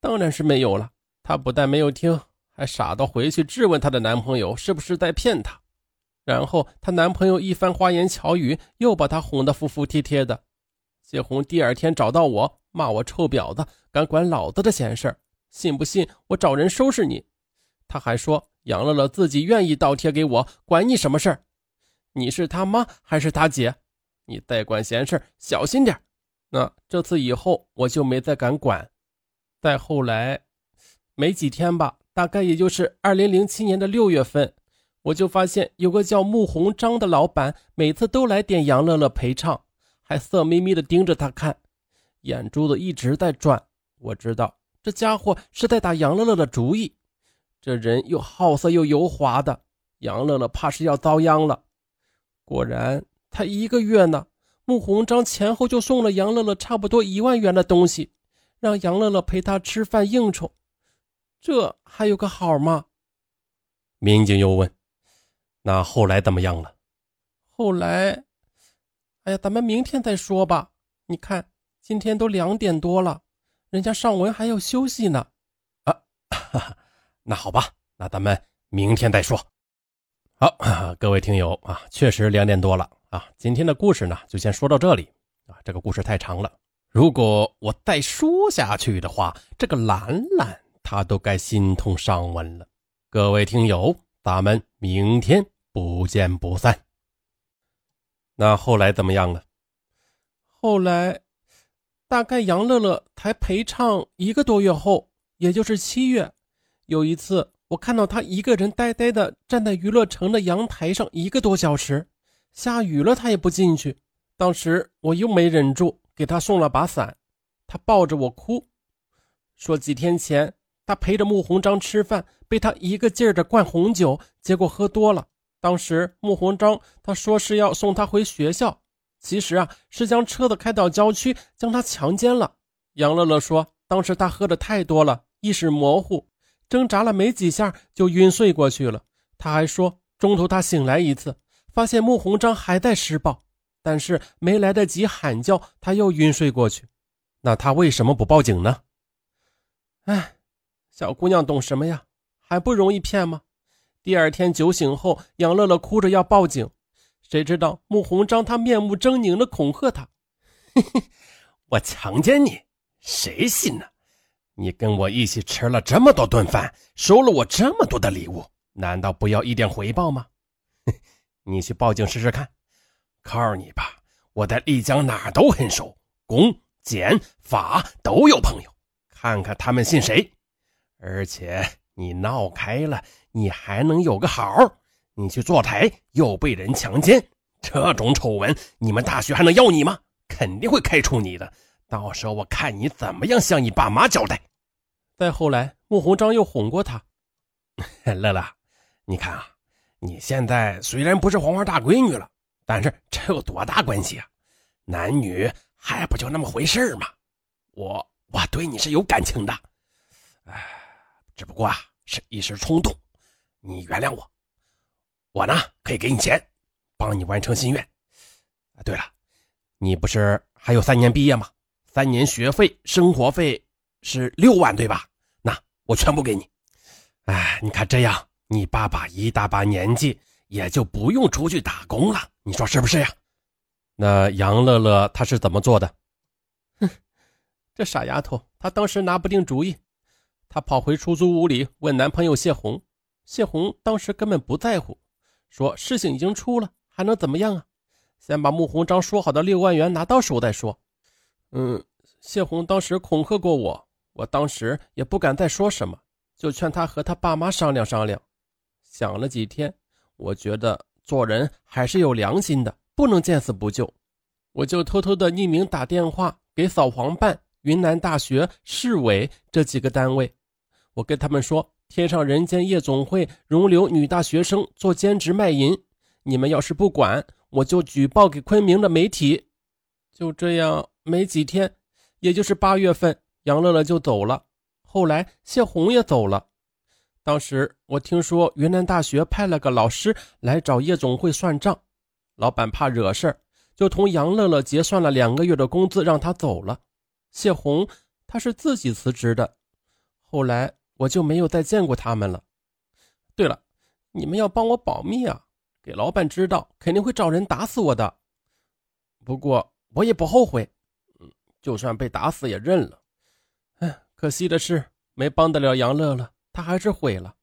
当然是没有了。她不但没有听。还傻到回去质问她的男朋友是不是在骗她，然后她男朋友一番花言巧语，又把她哄得服服帖帖的。谢红第二天找到我，骂我臭婊子，敢管老子的闲事信不信我找人收拾你？他还说杨乐乐自己愿意倒贴给我，管你什么事儿？你是他妈还是他姐？你再管闲事小心点那这次以后我就没再敢管。再后来，没几天吧。大概也就是二零零七年的六月份，我就发现有个叫穆鸿章的老板，每次都来点杨乐乐陪唱，还色眯眯的盯着他看，眼珠子一直在转。我知道这家伙是在打杨乐乐的主意，这人又好色又油滑的，杨乐乐怕是要遭殃了。果然，他一个月呢，穆鸿章前后就送了杨乐乐差不多一万元的东西，让杨乐乐陪他吃饭应酬。这还有个好吗？民警又问：“那后来怎么样了？”后来，哎呀，咱们明天再说吧。你看，今天都两点多了，人家尚文还要休息呢。啊，哈 哈那好吧，那咱们明天再说。好，各位听友啊，确实两点多了啊。今天的故事呢，就先说到这里啊。这个故事太长了，如果我再说下去的话，这个兰兰。他都该心痛上文了，各位听友，咱们明天不见不散。那后来怎么样了？后来，大概杨乐乐才陪唱一个多月后，也就是七月，有一次我看到他一个人呆呆的站在娱乐城的阳台上一个多小时，下雨了他也不进去。当时我又没忍住，给他送了把伞，他抱着我哭，说几天前。他陪着穆鸿章吃饭，被他一个劲儿的灌红酒，结果喝多了。当时穆鸿章他说是要送他回学校，其实啊是将车子开到郊区，将他强奸了。杨乐乐说，当时他喝的太多了，意识模糊，挣扎了没几下就晕睡过去了。他还说，中途他醒来一次，发现穆鸿章还在施暴，但是没来得及喊叫，他又晕睡过去。那他为什么不报警呢？哎。小姑娘懂什么呀？还不容易骗吗？第二天酒醒后，杨乐乐哭着要报警，谁知道穆鸿章他面目狰狞的恐吓他：“嘿嘿，我强奸你，谁信呢？你跟我一起吃了这么多顿饭，收了我这么多的礼物，难道不要一点回报吗？你去报警试试看。告诉你吧，我在丽江哪儿都很熟，公检法都有朋友，看看他们信谁。”而且你闹开了，你还能有个好？你去坐台又被人强奸，这种丑闻，你们大学还能要你吗？肯定会开除你的。到时候我看你怎么样向你爸妈交代。再后来，穆鸿章又哄过他：“ 乐乐，你看啊，你现在虽然不是黄花大闺女了，但是这有多大关系啊？男女还不就那么回事吗？我我对你是有感情的，哎，只不过啊是一时冲动，你原谅我。我呢可以给你钱，帮你完成心愿。对了，你不是还有三年毕业吗？”三年学费、生活费是六万，对吧？那我全部给你。哎，你看这样，你爸爸一大把年纪，也就不用出去打工了。你说是不是呀？那杨乐乐他是怎么做的？哼，这傻丫头，她当时拿不定主意，她跑回出租屋里问男朋友谢红。谢红当时根本不在乎，说事情已经出了，还能怎么样啊？先把穆鸿章说好的六万元拿到手再说。嗯。谢红当时恐吓过我，我当时也不敢再说什么，就劝他和他爸妈商量商量。想了几天，我觉得做人还是有良心的，不能见死不救。我就偷偷的匿名打电话给扫黄办、云南大学、市委这几个单位，我跟他们说，天上人间夜总会容留女大学生做兼职卖淫，你们要是不管，我就举报给昆明的媒体。就这样，没几天。也就是八月份，杨乐乐就走了。后来谢红也走了。当时我听说云南大学派了个老师来找夜总会算账，老板怕惹事就同杨乐乐结算了两个月的工资，让他走了。谢红他是自己辞职的。后来我就没有再见过他们了。对了，你们要帮我保密啊，给老板知道肯定会找人打死我的。不过我也不后悔。嗯就算被打死也认了，哎，可惜的是没帮得了杨乐乐，他还是毁了。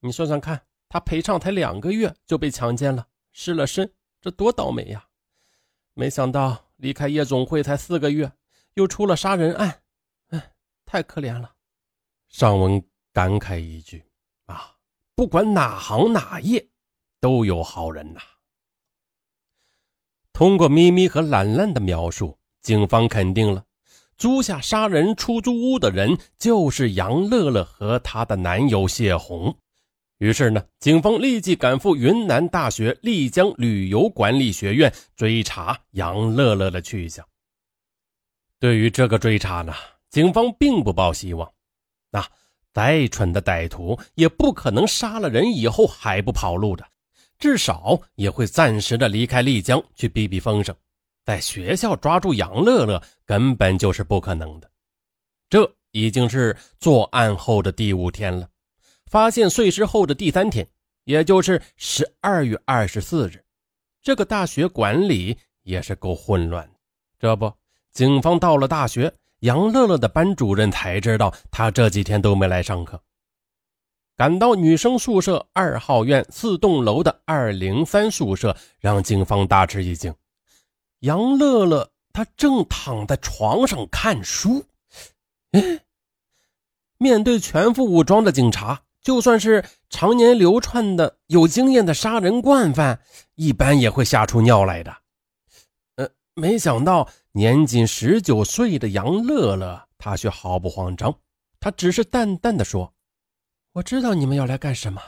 你算算看，他陪唱才两个月就被强奸了，失了身，这多倒霉呀！没想到离开夜总会才四个月，又出了杀人案，哎，太可怜了。尚文感慨一句：啊，不管哪行哪业，都有好人呐。通过咪咪和兰兰的描述。警方肯定了，租下杀人出租屋的人就是杨乐乐和她的男友谢红。于是呢，警方立即赶赴云南大学丽江旅游管理学院追查杨乐乐的去向。对于这个追查呢，警方并不抱希望。那再蠢的歹徒也不可能杀了人以后还不跑路的，至少也会暂时的离开丽江去避避风声。在学校抓住杨乐乐根本就是不可能的。这已经是作案后的第五天了，发现碎尸后的第三天，也就是十二月二十四日，这个大学管理也是够混乱。这不，警方到了大学，杨乐乐的班主任才知道他这几天都没来上课。赶到女生宿舍二号院四栋楼的二零三宿舍，让警方大吃一惊。杨乐乐，他正躺在床上看书。哎，面对全副武装的警察，就算是常年流窜的有经验的杀人惯犯，一般也会吓出尿来的。呃，没想到年仅十九岁的杨乐乐，他却毫不慌张，他只是淡淡的说：“我知道你们要来干什么，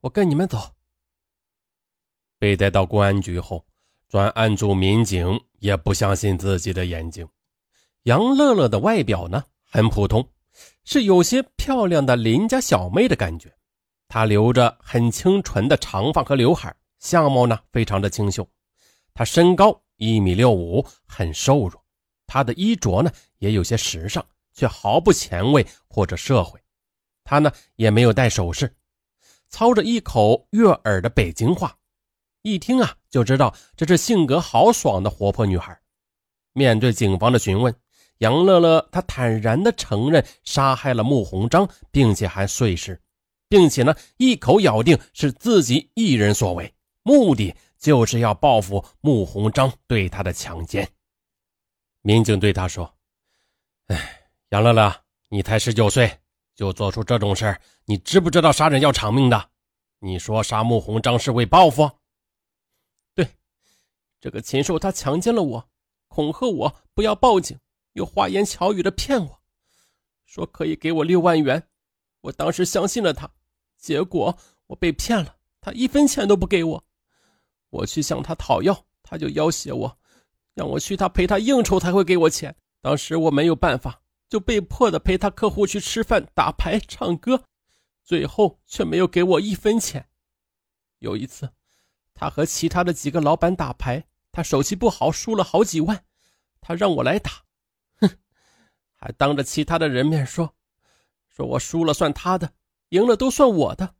我跟你们走。”被带到公安局后。专案组民警也不相信自己的眼睛。杨乐乐的外表呢，很普通，是有些漂亮的邻家小妹的感觉。她留着很清纯的长发和刘海，相貌呢非常的清秀。她身高一米六五，很瘦弱。她的衣着呢也有些时尚，却毫不前卫或者社会。她呢也没有戴首饰，操着一口悦耳的北京话。一听啊，就知道这是性格豪爽的活泼女孩。面对警方的询问，杨乐乐她坦然地承认杀害了穆鸿章，并且还碎尸，并且呢一口咬定是自己一人所为，目的就是要报复穆鸿章对他的强奸。民警对他说：“哎，杨乐乐，你才十九岁，就做出这种事儿，你知不知道杀人要偿命的？你说杀穆鸿章是为报复？对，这个禽兽他强奸了我，恐吓我不要报警，又花言巧语的骗我，说可以给我六万元。我当时相信了他，结果我被骗了，他一分钱都不给我。我去向他讨要，他就要挟我，让我去他陪他应酬才会给我钱。当时我没有办法，就被迫的陪他客户去吃饭、打牌、唱歌。最后却没有给我一分钱。有一次，他和其他的几个老板打牌，他手气不好，输了好几万，他让我来打，哼，还当着其他的人面说，说我输了算他的，赢了都算我的。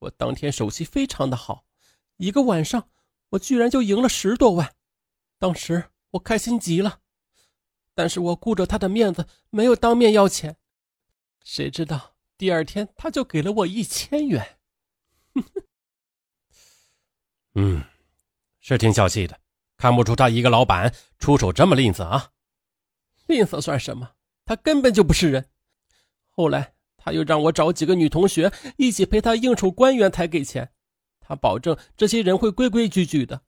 我当天手气非常的好，一个晚上我居然就赢了十多万，当时我开心极了，但是我顾着他的面子，没有当面要钱，谁知道。第二天，他就给了我一千元。嗯，是挺小气的，看不出他一个老板出手这么吝啬啊。吝啬算什么？他根本就不是人。后来他又让我找几个女同学一起陪他应酬官员才给钱，他保证这些人会规规矩矩的。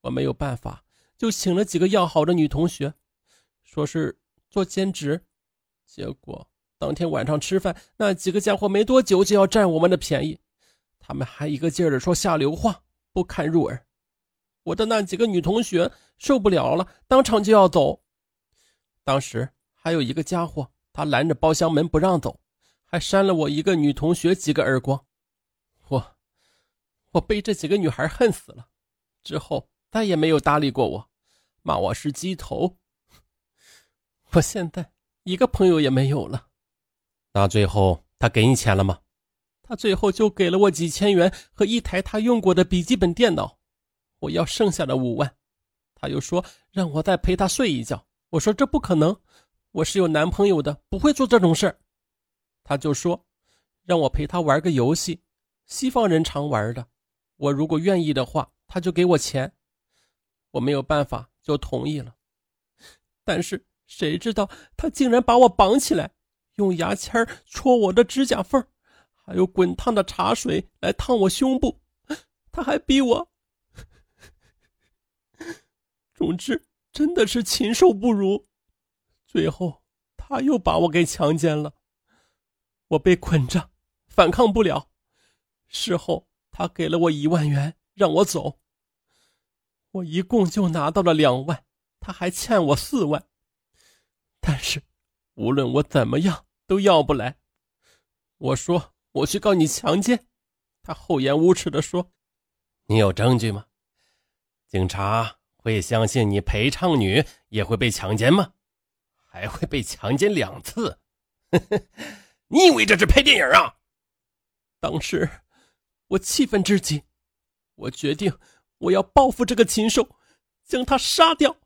我没有办法，就请了几个要好的女同学，说是做兼职，结果。当天晚上吃饭，那几个家伙没多久就要占我们的便宜，他们还一个劲儿的说下流话，不堪入耳。我的那几个女同学受不了了，当场就要走。当时还有一个家伙，他拦着包厢门不让走，还扇了我一个女同学几个耳光。我，被这几个女孩恨死了，之后再也没有搭理过我，骂我是鸡头。我现在一个朋友也没有了。那最后他给你钱了吗？他最后就给了我几千元和一台他用过的笔记本电脑，我要剩下的五万。他又说让我再陪他睡一觉，我说这不可能，我是有男朋友的，不会做这种事。他就说让我陪他玩个游戏，西方人常玩的，我如果愿意的话，他就给我钱。我没有办法，就同意了。但是谁知道他竟然把我绑起来。用牙签戳我的指甲缝，还有滚烫的茶水来烫我胸部，他还逼我。总之，真的是禽兽不如。最后，他又把我给强奸了，我被捆着，反抗不了。事后，他给了我一万元，让我走。我一共就拿到了两万，他还欠我四万。但是。无论我怎么样都要不来。我说我去告你强奸，他厚颜无耻的说：“你有证据吗？警察会相信你陪唱女也会被强奸吗？还会被强奸两次？你以为这是拍电影啊？”当时我气愤至极，我决定我要报复这个禽兽，将他杀掉。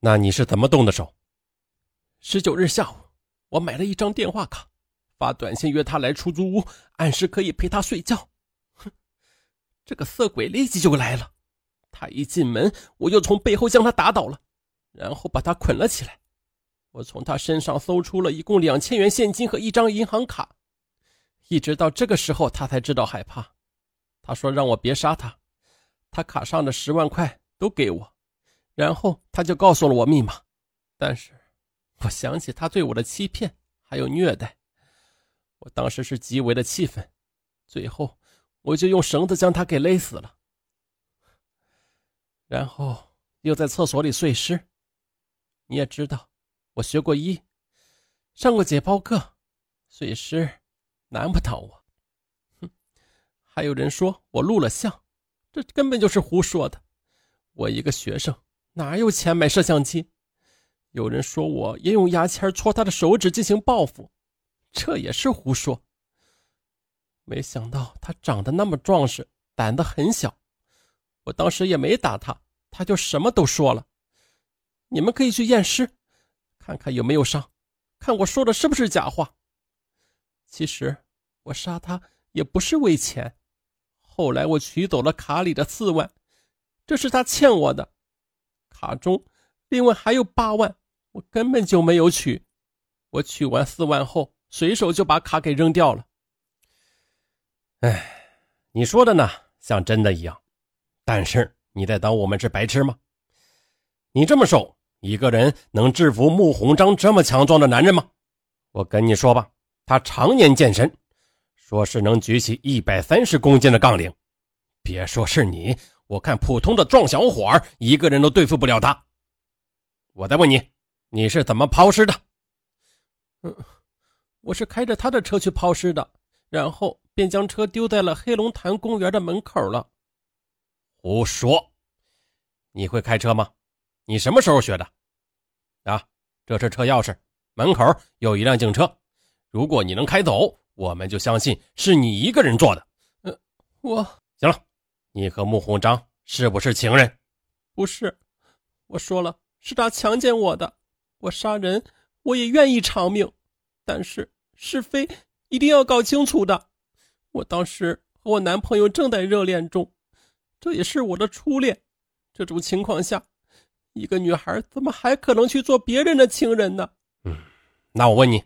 那你是怎么动的手？十九日下午，我买了一张电话卡，发短信约他来出租屋，按时可以陪他睡觉。哼，这个色鬼立即就来了。他一进门，我就从背后将他打倒了，然后把他捆了起来。我从他身上搜出了一共两千元现金和一张银行卡。一直到这个时候，他才知道害怕。他说让我别杀他，他卡上的十万块都给我，然后他就告诉了我密码。但是。我想起他对我的欺骗还有虐待，我当时是极为的气愤，最后我就用绳子将他给勒死了，然后又在厕所里碎尸。你也知道，我学过医，上过解剖课，碎尸难不倒我。哼，还有人说我录了像，这根本就是胡说的。我一个学生哪有钱买摄像机？有人说我也用牙签戳他的手指进行报复，这也是胡说。没想到他长得那么壮实，胆子很小。我当时也没打他，他就什么都说了。你们可以去验尸，看看有没有伤，看我说的是不是假话。其实我杀他也不是为钱。后来我取走了卡里的四万，这是他欠我的。卡中另外还有八万。我根本就没有取，我取完四万后随手就把卡给扔掉了。哎，你说的呢，像真的一样。但是你在当我们是白痴吗？你这么瘦，一个人能制服穆鸿章这么强壮的男人吗？我跟你说吧，他常年健身，说是能举起一百三十公斤的杠铃。别说是你，我看普通的壮小伙儿一个人都对付不了他。我再问你，你是怎么抛尸的？嗯，我是开着他的车去抛尸的，然后便将车丢在了黑龙潭公园的门口了。胡说！你会开车吗？你什么时候学的？啊，这是车钥匙，门口有一辆警车。如果你能开走，我们就相信是你一个人做的。呃，我行了，你和穆鸿章是不是情人？不是，我说了，是他强奸我的。我杀人，我也愿意偿命，但是是非一定要搞清楚的。我当时和我男朋友正在热恋中。这也是我的初恋，这种情况下，一个女孩怎么还可能去做别人的情人呢？嗯，那我问你，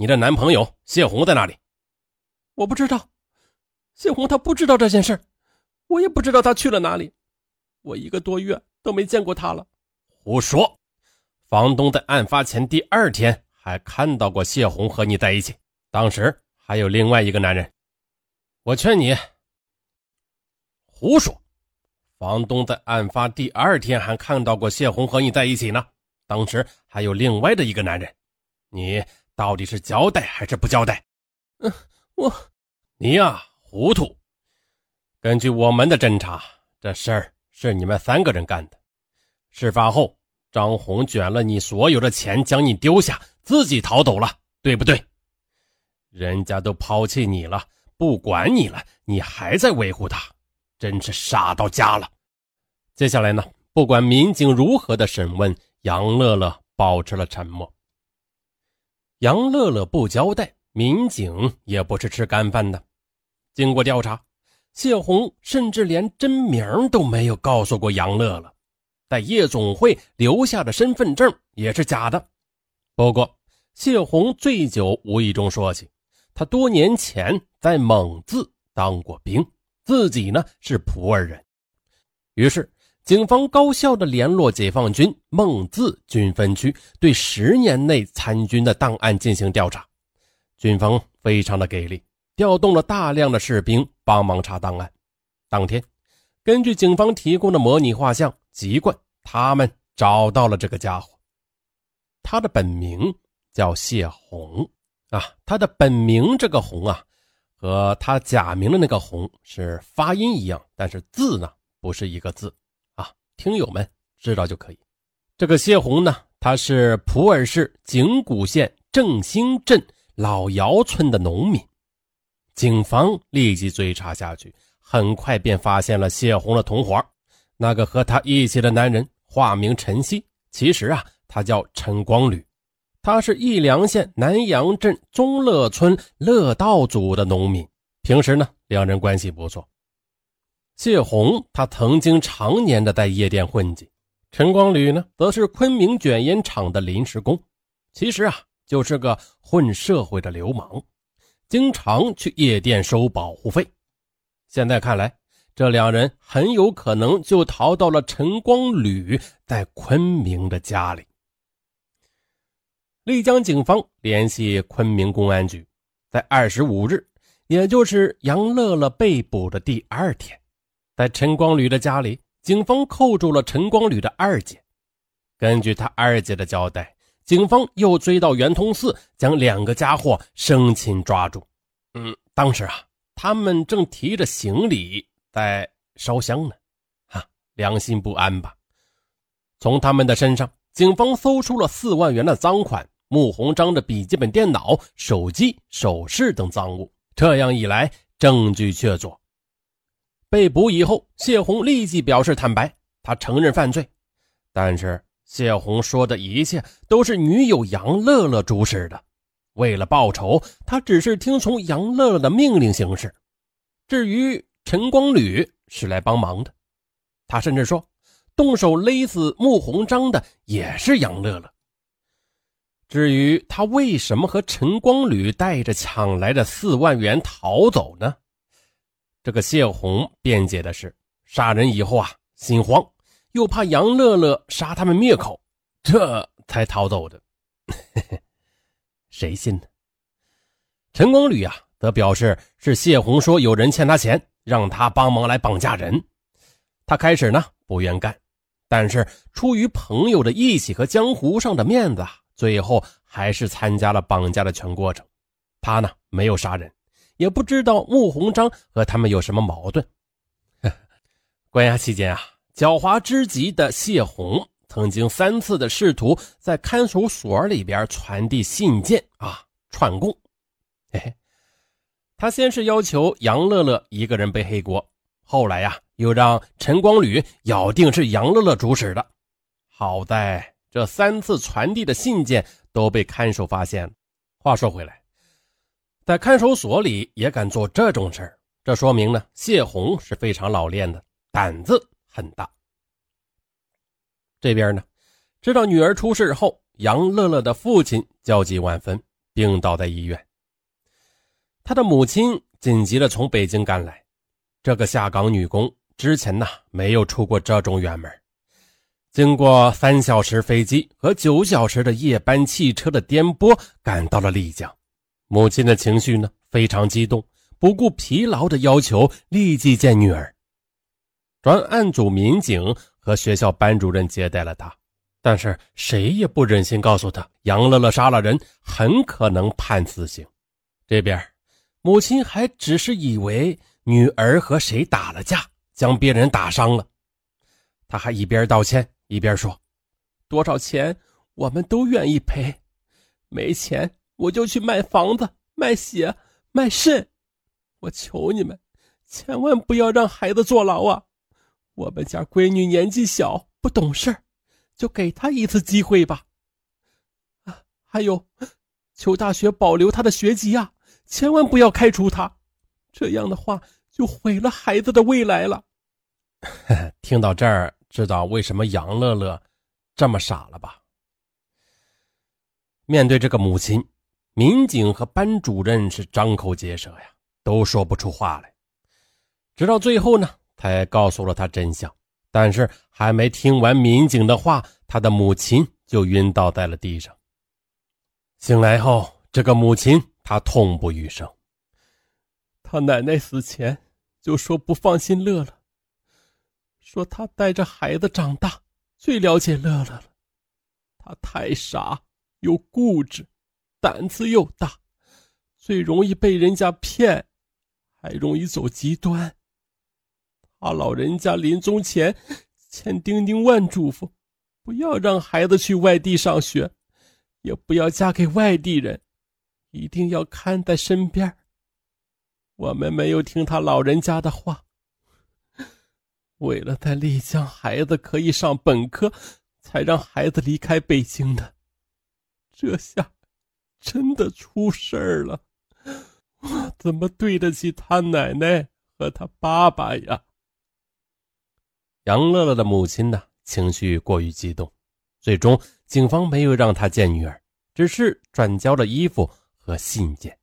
你的男朋友谢红在哪里？我不知道，谢红他不知道这件事我也不知道他去了哪里，我一个多月都没见过他了。胡说！房东在案发前第二天还看到过谢红和你在一起，当时还有另外一个男人。我劝你。胡说！房东在案发第二天还看到过谢红和你在一起呢，当时还有另外的一个男人，你到底是交代还是不交代？嗯，我，你呀，糊涂。根据我们的侦查，这事儿是你们三个人干的。事发后，张红卷了你所有的钱，将你丢下，自己逃走了，对不对？人家都抛弃你了，不管你了，你还在维护他。真是傻到家了。接下来呢？不管民警如何的审问，杨乐乐保持了沉默。杨乐乐不交代，民警也不是吃干饭的。经过调查，谢红甚至连真名都没有告诉过杨乐乐，在夜总会留下的身份证也是假的。不过，谢红醉酒无意中说起，他多年前在蒙自当过兵。自己呢是普洱人，于是警方高效的联络解放军孟自军分区，对十年内参军的档案进行调查。军方非常的给力，调动了大量的士兵帮忙查档案。当天，根据警方提供的模拟画像籍贯，他们找到了这个家伙。他的本名叫谢红啊，他的本名这个红啊。和他假名的那个“红”是发音一样，但是字呢不是一个字。听友们知道就可以。这个谢红呢，他是普洱市景谷县正兴镇老姚村的农民。警方立即追查下去，很快便发现了谢红的同伙，那个和他一起的男人，化名陈曦，其实啊，他叫陈光吕。他是义良县南阳镇中乐村乐道组的农民，平时呢，两人关系不错。谢红他曾经常年的在夜店混迹，陈光吕呢，则是昆明卷烟厂的临时工，其实啊，就是个混社会的流氓，经常去夜店收保护费。现在看来，这两人很有可能就逃到了陈光吕在昆明的家里。丽江警方联系昆明公安局，在二十五日，也就是杨乐乐被捕的第二天，在陈光吕的家里，警方扣住了陈光吕的二姐。根据他二姐的交代，警方又追到圆通寺，将两个家伙生擒抓住。嗯，当时啊，他们正提着行李在烧香呢，哈，良心不安吧？从他们的身上，警方搜出了四万元的赃款。穆鸿章的笔记本电脑、手机、首饰等赃物，这样一来，证据确凿。被捕以后，谢红立即表示坦白，他承认犯罪。但是谢红说的一切都是女友杨乐乐主使的，为了报仇，他只是听从杨乐乐的命令行事。至于陈光吕是来帮忙的，他甚至说，动手勒死穆鸿章的也是杨乐乐。至于他为什么和陈光吕带着抢来的四万元逃走呢？这个谢红辩解的是，杀人以后啊，心慌，又怕杨乐乐杀他们灭口，这才逃走的。谁信呢？陈光吕啊，则表示是谢红说有人欠他钱，让他帮忙来绑架人。他开始呢不愿干，但是出于朋友的义气和江湖上的面子。最后还是参加了绑架的全过程，他呢没有杀人，也不知道穆鸿章和他们有什么矛盾。关押期间啊，狡猾之极的谢红曾经三次的试图在看守所里边传递信件啊，串供。嘿嘿，他先是要求杨乐乐一个人背黑锅，后来呀又让陈光吕咬定是杨乐乐主使的。好在。这三次传递的信件都被看守发现了。话说回来，在看守所里也敢做这种事儿，这说明呢，谢红是非常老练的，胆子很大。这边呢，知道女儿出事后，杨乐乐的父亲焦急万分，病倒在医院。他的母亲紧急的从北京赶来。这个下岗女工之前呢，没有出过这种远门。经过三小时飞机和九小时的夜班汽车的颠簸，赶到了丽江。母亲的情绪呢非常激动，不顾疲劳的要求立即见女儿。专案组民警和学校班主任接待了他，但是谁也不忍心告诉他杨乐乐杀了人，很可能判死刑。这边母亲还只是以为女儿和谁打了架，将别人打伤了，他还一边道歉。一边说：“多少钱我们都愿意赔，没钱我就去卖房子、卖血、卖肾。我求你们，千万不要让孩子坐牢啊！我们家闺女年纪小，不懂事就给她一次机会吧。啊，还有，求大学保留她的学籍啊，千万不要开除她，这样的话就毁了孩子的未来了。”听到这儿。知道为什么杨乐乐这么傻了吧？面对这个母亲，民警和班主任是张口结舌呀，都说不出话来。直到最后呢，才告诉了他真相。但是还没听完民警的话，他的母亲就晕倒在了地上。醒来后，这个母亲她痛不欲生。他奶奶死前就说不放心乐乐。说他带着孩子长大，最了解乐乐了。他太傻又固执，胆子又大，最容易被人家骗，还容易走极端。他老人家临终前千叮咛万嘱咐，不要让孩子去外地上学，也不要嫁给外地人，一定要看在身边。我们没有听他老人家的话。为了在丽江孩子可以上本科，才让孩子离开北京的。这下真的出事儿了，我 怎么对得起他奶奶和他爸爸呀？杨乐乐的母亲呢，情绪过于激动，最终警方没有让他见女儿，只是转交了衣服和信件。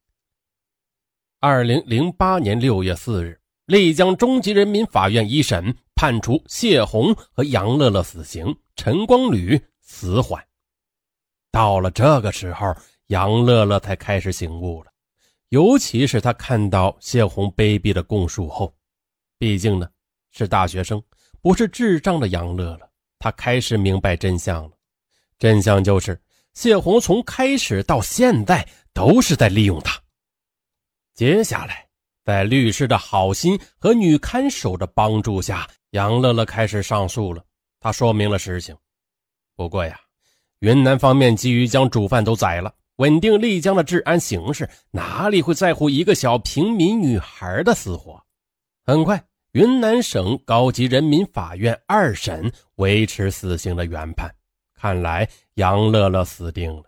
二零零八年六月四日，丽江中级人民法院一审。判处谢红和杨乐乐死刑，陈光吕死缓。到了这个时候，杨乐乐才开始醒悟了，尤其是他看到谢红卑鄙的供述后，毕竟呢是大学生，不是智障的杨乐乐，他开始明白真相了。真相就是谢红从开始到现在都是在利用他。接下来，在律师的好心和女看守的帮助下。杨乐乐开始上诉了，他说明了实情。不过呀，云南方面急于将主犯都宰了，稳定丽江的治安形势，哪里会在乎一个小平民女孩的死活？很快，云南省高级人民法院二审维持死刑的原判，看来杨乐乐死定了。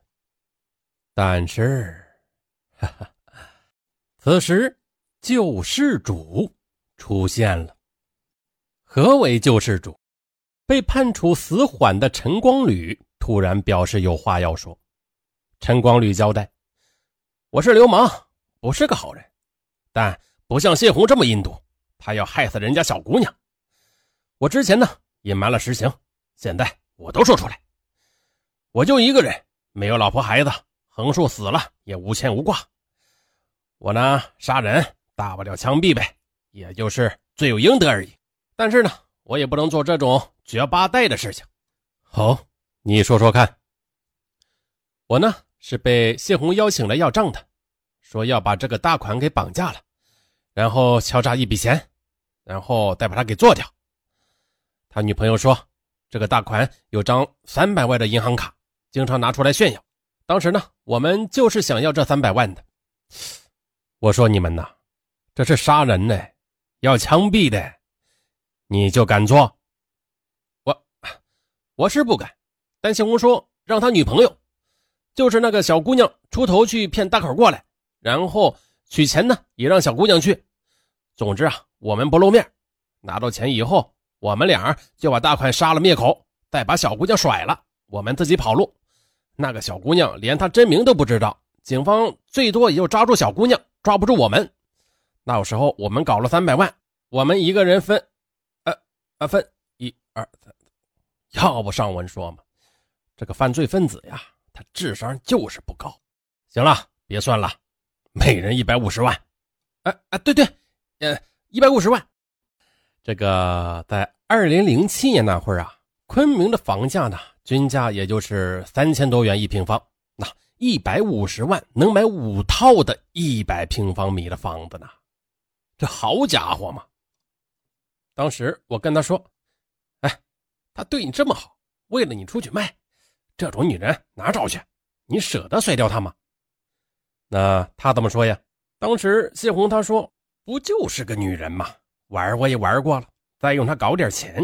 但是，哈哈，此时救世主出现了。何为救世主？被判处死缓的陈光吕突然表示有话要说。陈光吕交代：“我是流氓，不是个好人，但不像谢红这么阴毒，他要害死人家小姑娘。我之前呢隐瞒了实情，现在我都说出来。我就一个人，没有老婆孩子，横竖死了也无牵无挂。我呢杀人，大不了枪毙呗，也就是罪有应得而已。但是呢，我也不能做这种绝八代的事情。好，你说说看。我呢？”是被谢红邀请来要账的，说要把这个大款给绑架了，然后敲诈一笔钱，然后再把他给做掉。他女朋友说，这个大款有张三百万的银行卡，经常拿出来炫耀。当时呢，我们就是想要这三百万的。我说你们呐，这是杀人呢，要枪毙的，你就敢做？我我是不敢，但谢红说让他女朋友。就是那个小姑娘出头去骗大口过来，然后取钱呢，也让小姑娘去。总之啊，我们不露面，拿到钱以后，我们俩就把大款杀了灭口，再把小姑娘甩了，我们自己跑路。那个小姑娘连她真名都不知道，警方最多也就抓住小姑娘，抓不住我们。那时候我们搞了三百万，我们一个人分，呃呃分一二三，要不上文说嘛，这个犯罪分子呀。他智商就是不高，行了，别算了，每人一百五十万。哎哎，对对，呃，一百五十万。这个在二零零七年那会儿啊，昆明的房价呢，均价也就是三千多元一平方，那一百五十万能买五套的一百平方米的房子呢，这好家伙嘛！当时我跟他说：“哎，他对你这么好，为了你出去卖。”这种女人哪找去？你舍得甩掉她吗？那他怎么说呀？当时谢红他说：“不就是个女人吗？玩我也玩过了，再用她搞点钱。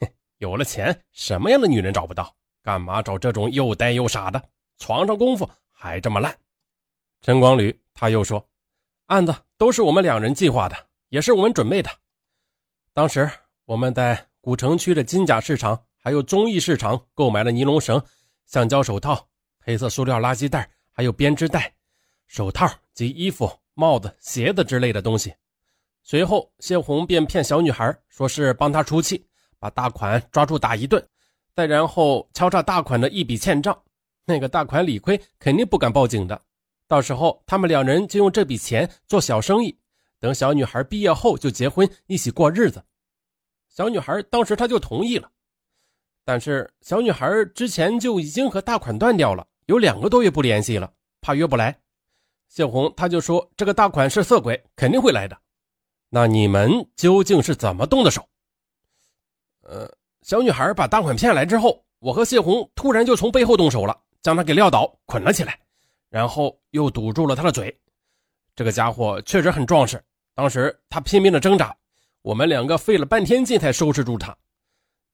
哼有了钱，什么样的女人找不到？干嘛找这种又呆又傻的？床上功夫还这么烂？”陈光吕他又说：“案子都是我们两人计划的，也是我们准备的。当时我们在古城区的金甲市场还有中义市场购买了尼龙绳。”橡胶手套、黑色塑料垃圾袋，还有编织袋、手套及衣服、帽子、鞋子之类的东西。随后，谢红便骗小女孩说是帮她出气，把大款抓住打一顿，再然后敲诈大款的一笔欠账。那个大款理亏，肯定不敢报警的。到时候，他们两人就用这笔钱做小生意，等小女孩毕业后就结婚，一起过日子。小女孩当时她就同意了。但是小女孩之前就已经和大款断掉了，有两个多月不联系了，怕约不来。谢红他就说这个大款是色鬼，肯定会来的。那你们究竟是怎么动的手？呃，小女孩把大款骗来之后，我和谢红突然就从背后动手了，将他给撂倒，捆了起来，然后又堵住了他的嘴。这个家伙确实很壮实，当时他拼命的挣扎，我们两个费了半天劲才收拾住他。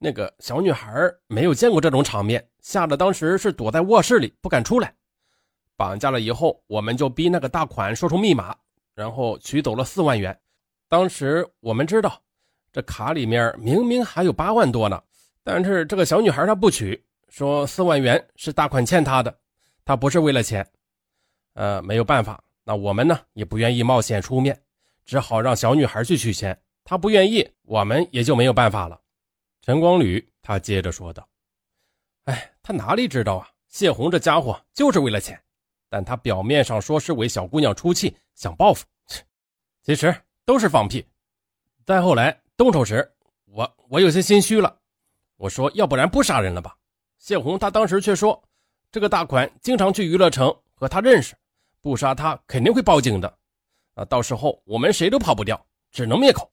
那个小女孩没有见过这种场面，吓得当时是躲在卧室里不敢出来。绑架了以后，我们就逼那个大款说出密码，然后取走了四万元。当时我们知道，这卡里面明明还有八万多呢，但是这个小女孩她不取，说四万元是大款欠她的，她不是为了钱。呃，没有办法，那我们呢也不愿意冒险出面，只好让小女孩去取钱。她不愿意，我们也就没有办法了。陈光吕他接着说道：“哎，他哪里知道啊？谢红这家伙就是为了钱，但他表面上说是为小姑娘出气，想报复，其实都是放屁。再后来动手时，我我有些心虚了，我说要不然不杀人了吧？谢红他当时却说，这个大款经常去娱乐城和他认识，不杀他肯定会报警的，啊，到时候我们谁都跑不掉，只能灭口。”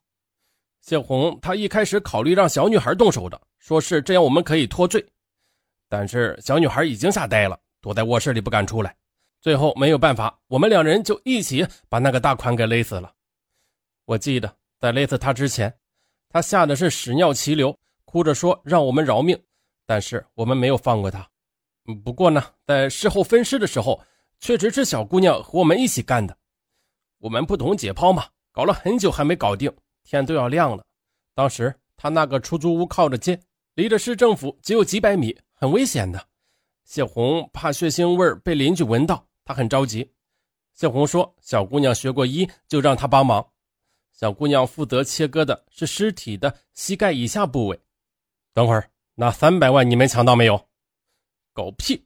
谢红，他一开始考虑让小女孩动手的，说是这样我们可以脱罪。但是小女孩已经吓呆了，躲在卧室里不敢出来。最后没有办法，我们两人就一起把那个大款给勒死了。我记得在勒死他之前，他吓得是屎尿齐流，哭着说让我们饶命。但是我们没有放过他。不过呢，在事后分尸的时候，确实是小姑娘和我们一起干的。我们不懂解剖嘛，搞了很久还没搞定。天都要亮了，当时他那个出租屋靠着街，离着市政府只有几百米，很危险的。谢红怕血腥味被邻居闻到，她很着急。谢红说：“小姑娘学过医，就让她帮忙。”小姑娘负责切割的是尸体的膝盖以下部位。等会儿，那三百万你们抢到没有？狗屁！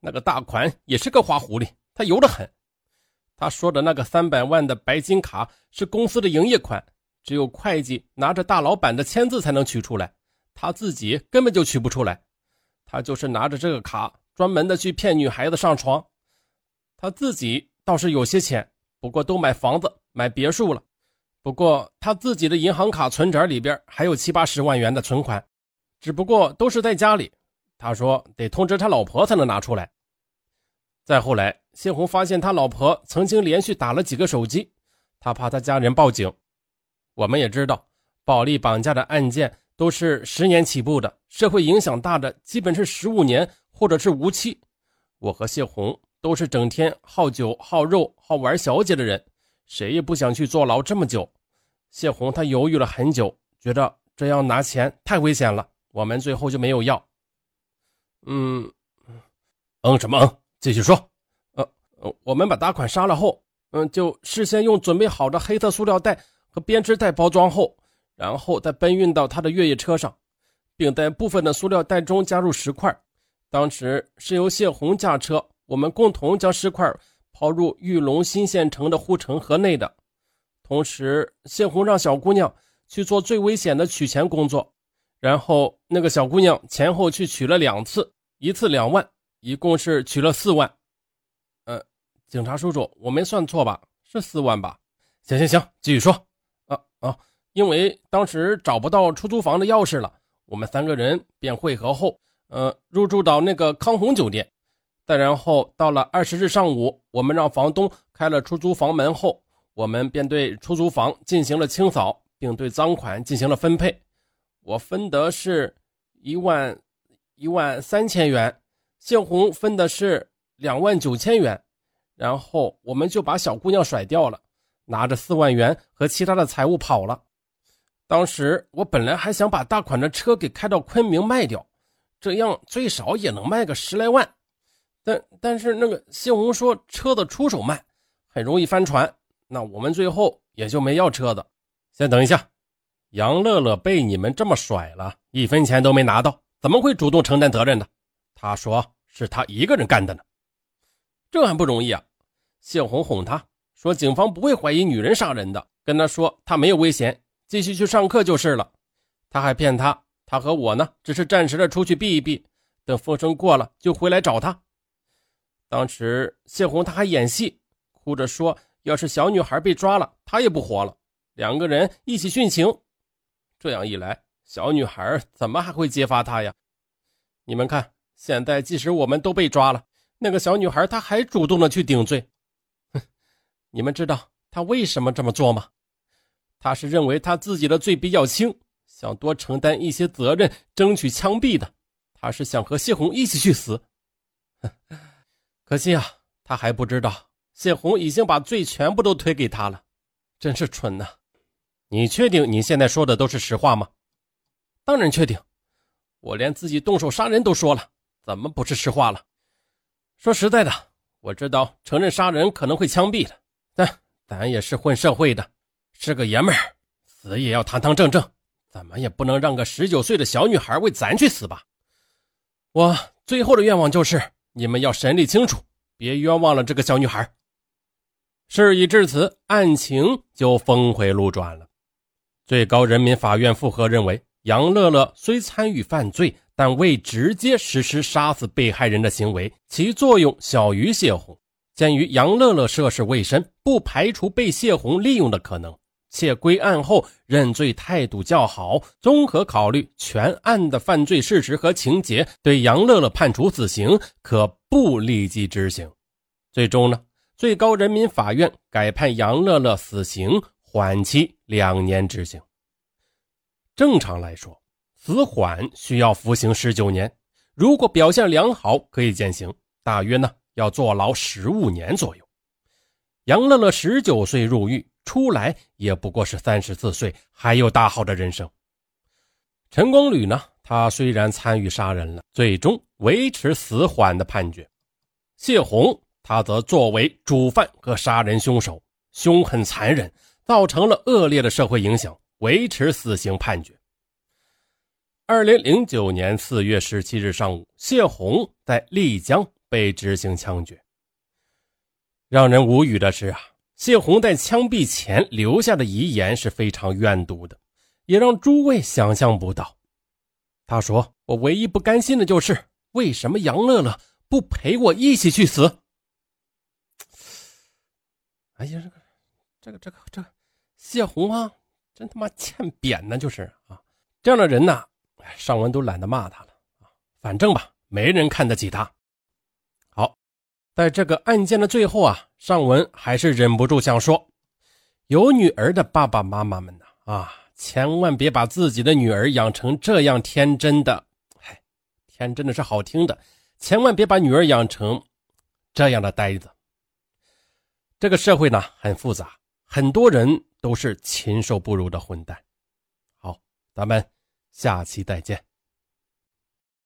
那个大款也是个花狐狸，他油得很。他说的那个三百万的白金卡是公司的营业款，只有会计拿着大老板的签字才能取出来，他自己根本就取不出来。他就是拿着这个卡，专门的去骗女孩子上床。他自己倒是有些钱，不过都买房子、买别墅了。不过他自己的银行卡存折里边还有七八十万元的存款，只不过都是在家里。他说得通知他老婆才能拿出来。再后来，谢红发现他老婆曾经连续打了几个手机，他怕他家人报警。我们也知道，暴力绑架的案件都是十年起步的，社会影响大的基本是十五年或者是无期。我和谢红都是整天好酒好肉好玩小姐的人，谁也不想去坐牢这么久。谢红她犹豫了很久，觉得这样拿钱太危险了，我们最后就没有要。嗯，嗯什么嗯？继续说。呃呃，我们把打款杀了后，嗯，就事先用准备好的黑色塑料袋和编织袋包装后，然后再搬运到他的越野车上，并在部分的塑料袋中加入石块。当时是由谢红驾车，我们共同将石块抛入玉龙新县城的护城河内的。同时，谢红让小姑娘去做最危险的取钱工作，然后那个小姑娘前后去取了两次。一次两万，一共是取了四万。呃，警察叔叔，我没算错吧？是四万吧？行行行，继续说。啊啊！因为当时找不到出租房的钥匙了，我们三个人便会合后，呃，入住到那个康宏酒店。再然后到了二十日上午，我们让房东开了出租房门后，我们便对出租房进行了清扫，并对赃款进行了分配。我分得是一万。一万三千元，谢红分的是两万九千元，然后我们就把小姑娘甩掉了，拿着四万元和其他的财物跑了。当时我本来还想把大款的车给开到昆明卖掉，这样最少也能卖个十来万。但但是那个谢红说车子出手慢，很容易翻船，那我们最后也就没要车子。先等一下，杨乐乐被你们这么甩了，一分钱都没拿到。怎么会主动承担责任呢？他说是他一个人干的呢，这还不容易啊！谢红哄他说，警方不会怀疑女人杀人的，跟他说他没有危险，继续去上课就是了。他还骗他，他和我呢，只是暂时的出去避一避，等风声过了就回来找他。当时谢红他还演戏，哭着说，要是小女孩被抓了，他也不活了。两个人一起殉情，这样一来。小女孩怎么还会揭发他呀？你们看，现在即使我们都被抓了，那个小女孩她还主动的去顶罪。你们知道他为什么这么做吗？他是认为他自己的罪比较轻，想多承担一些责任，争取枪毙的。他是想和谢红一起去死。可惜啊，他还不知道谢红已经把罪全部都推给他了，真是蠢呐！你确定你现在说的都是实话吗？当然确定，我连自己动手杀人都说了，怎么不是实话了？说实在的，我知道承认杀人可能会枪毙的，咱也是混社会的，是个爷们儿，死也要堂堂正正，怎么也不能让个十九岁的小女孩为咱去死吧？我最后的愿望就是你们要审理清楚，别冤枉了这个小女孩。事已至此，案情就峰回路转了。最高人民法院复核认为。杨乐乐虽参与犯罪，但未直接实施杀死被害人的行为，其作用小于谢红。鉴于杨乐乐涉世未深，不排除被谢红利用的可能，且归案后认罪态度较好，综合考虑全案的犯罪事实和情节，对杨乐乐判处死刑，可不立即执行。最终呢，最高人民法院改判杨乐乐死刑，缓期两年执行。正常来说，死缓需要服刑十九年，如果表现良好，可以减刑，大约呢要坐牢十五年左右。杨乐乐十九岁入狱，出来也不过是三十四岁，还有大好的人生。陈光吕呢，他虽然参与杀人了，最终维持死缓的判决。谢红，他则作为主犯和杀人凶手，凶狠残忍，造成了恶劣的社会影响，维持死刑判决。二零零九年四月十七日上午，谢红在丽江被执行枪决。让人无语的是啊，谢红在枪毙前留下的遗言是非常怨毒的，也让诸位想象不到。他说：“我唯一不甘心的就是，为什么杨乐乐不陪我一起去死？”哎呀，这个，这个，这个，这个，谢红啊，真他妈欠扁呢！就是啊，这样的人呐，尚文都懒得骂他了啊。反正吧，没人看得起他。在这个案件的最后啊，尚文还是忍不住想说：有女儿的爸爸妈妈们呢啊。千万别把自己的女儿养成这样天真的，嗨，天真的是好听的，千万别把女儿养成这样的呆子。这个社会呢很复杂，很多人都是禽兽不如的混蛋。好，咱们下期再见。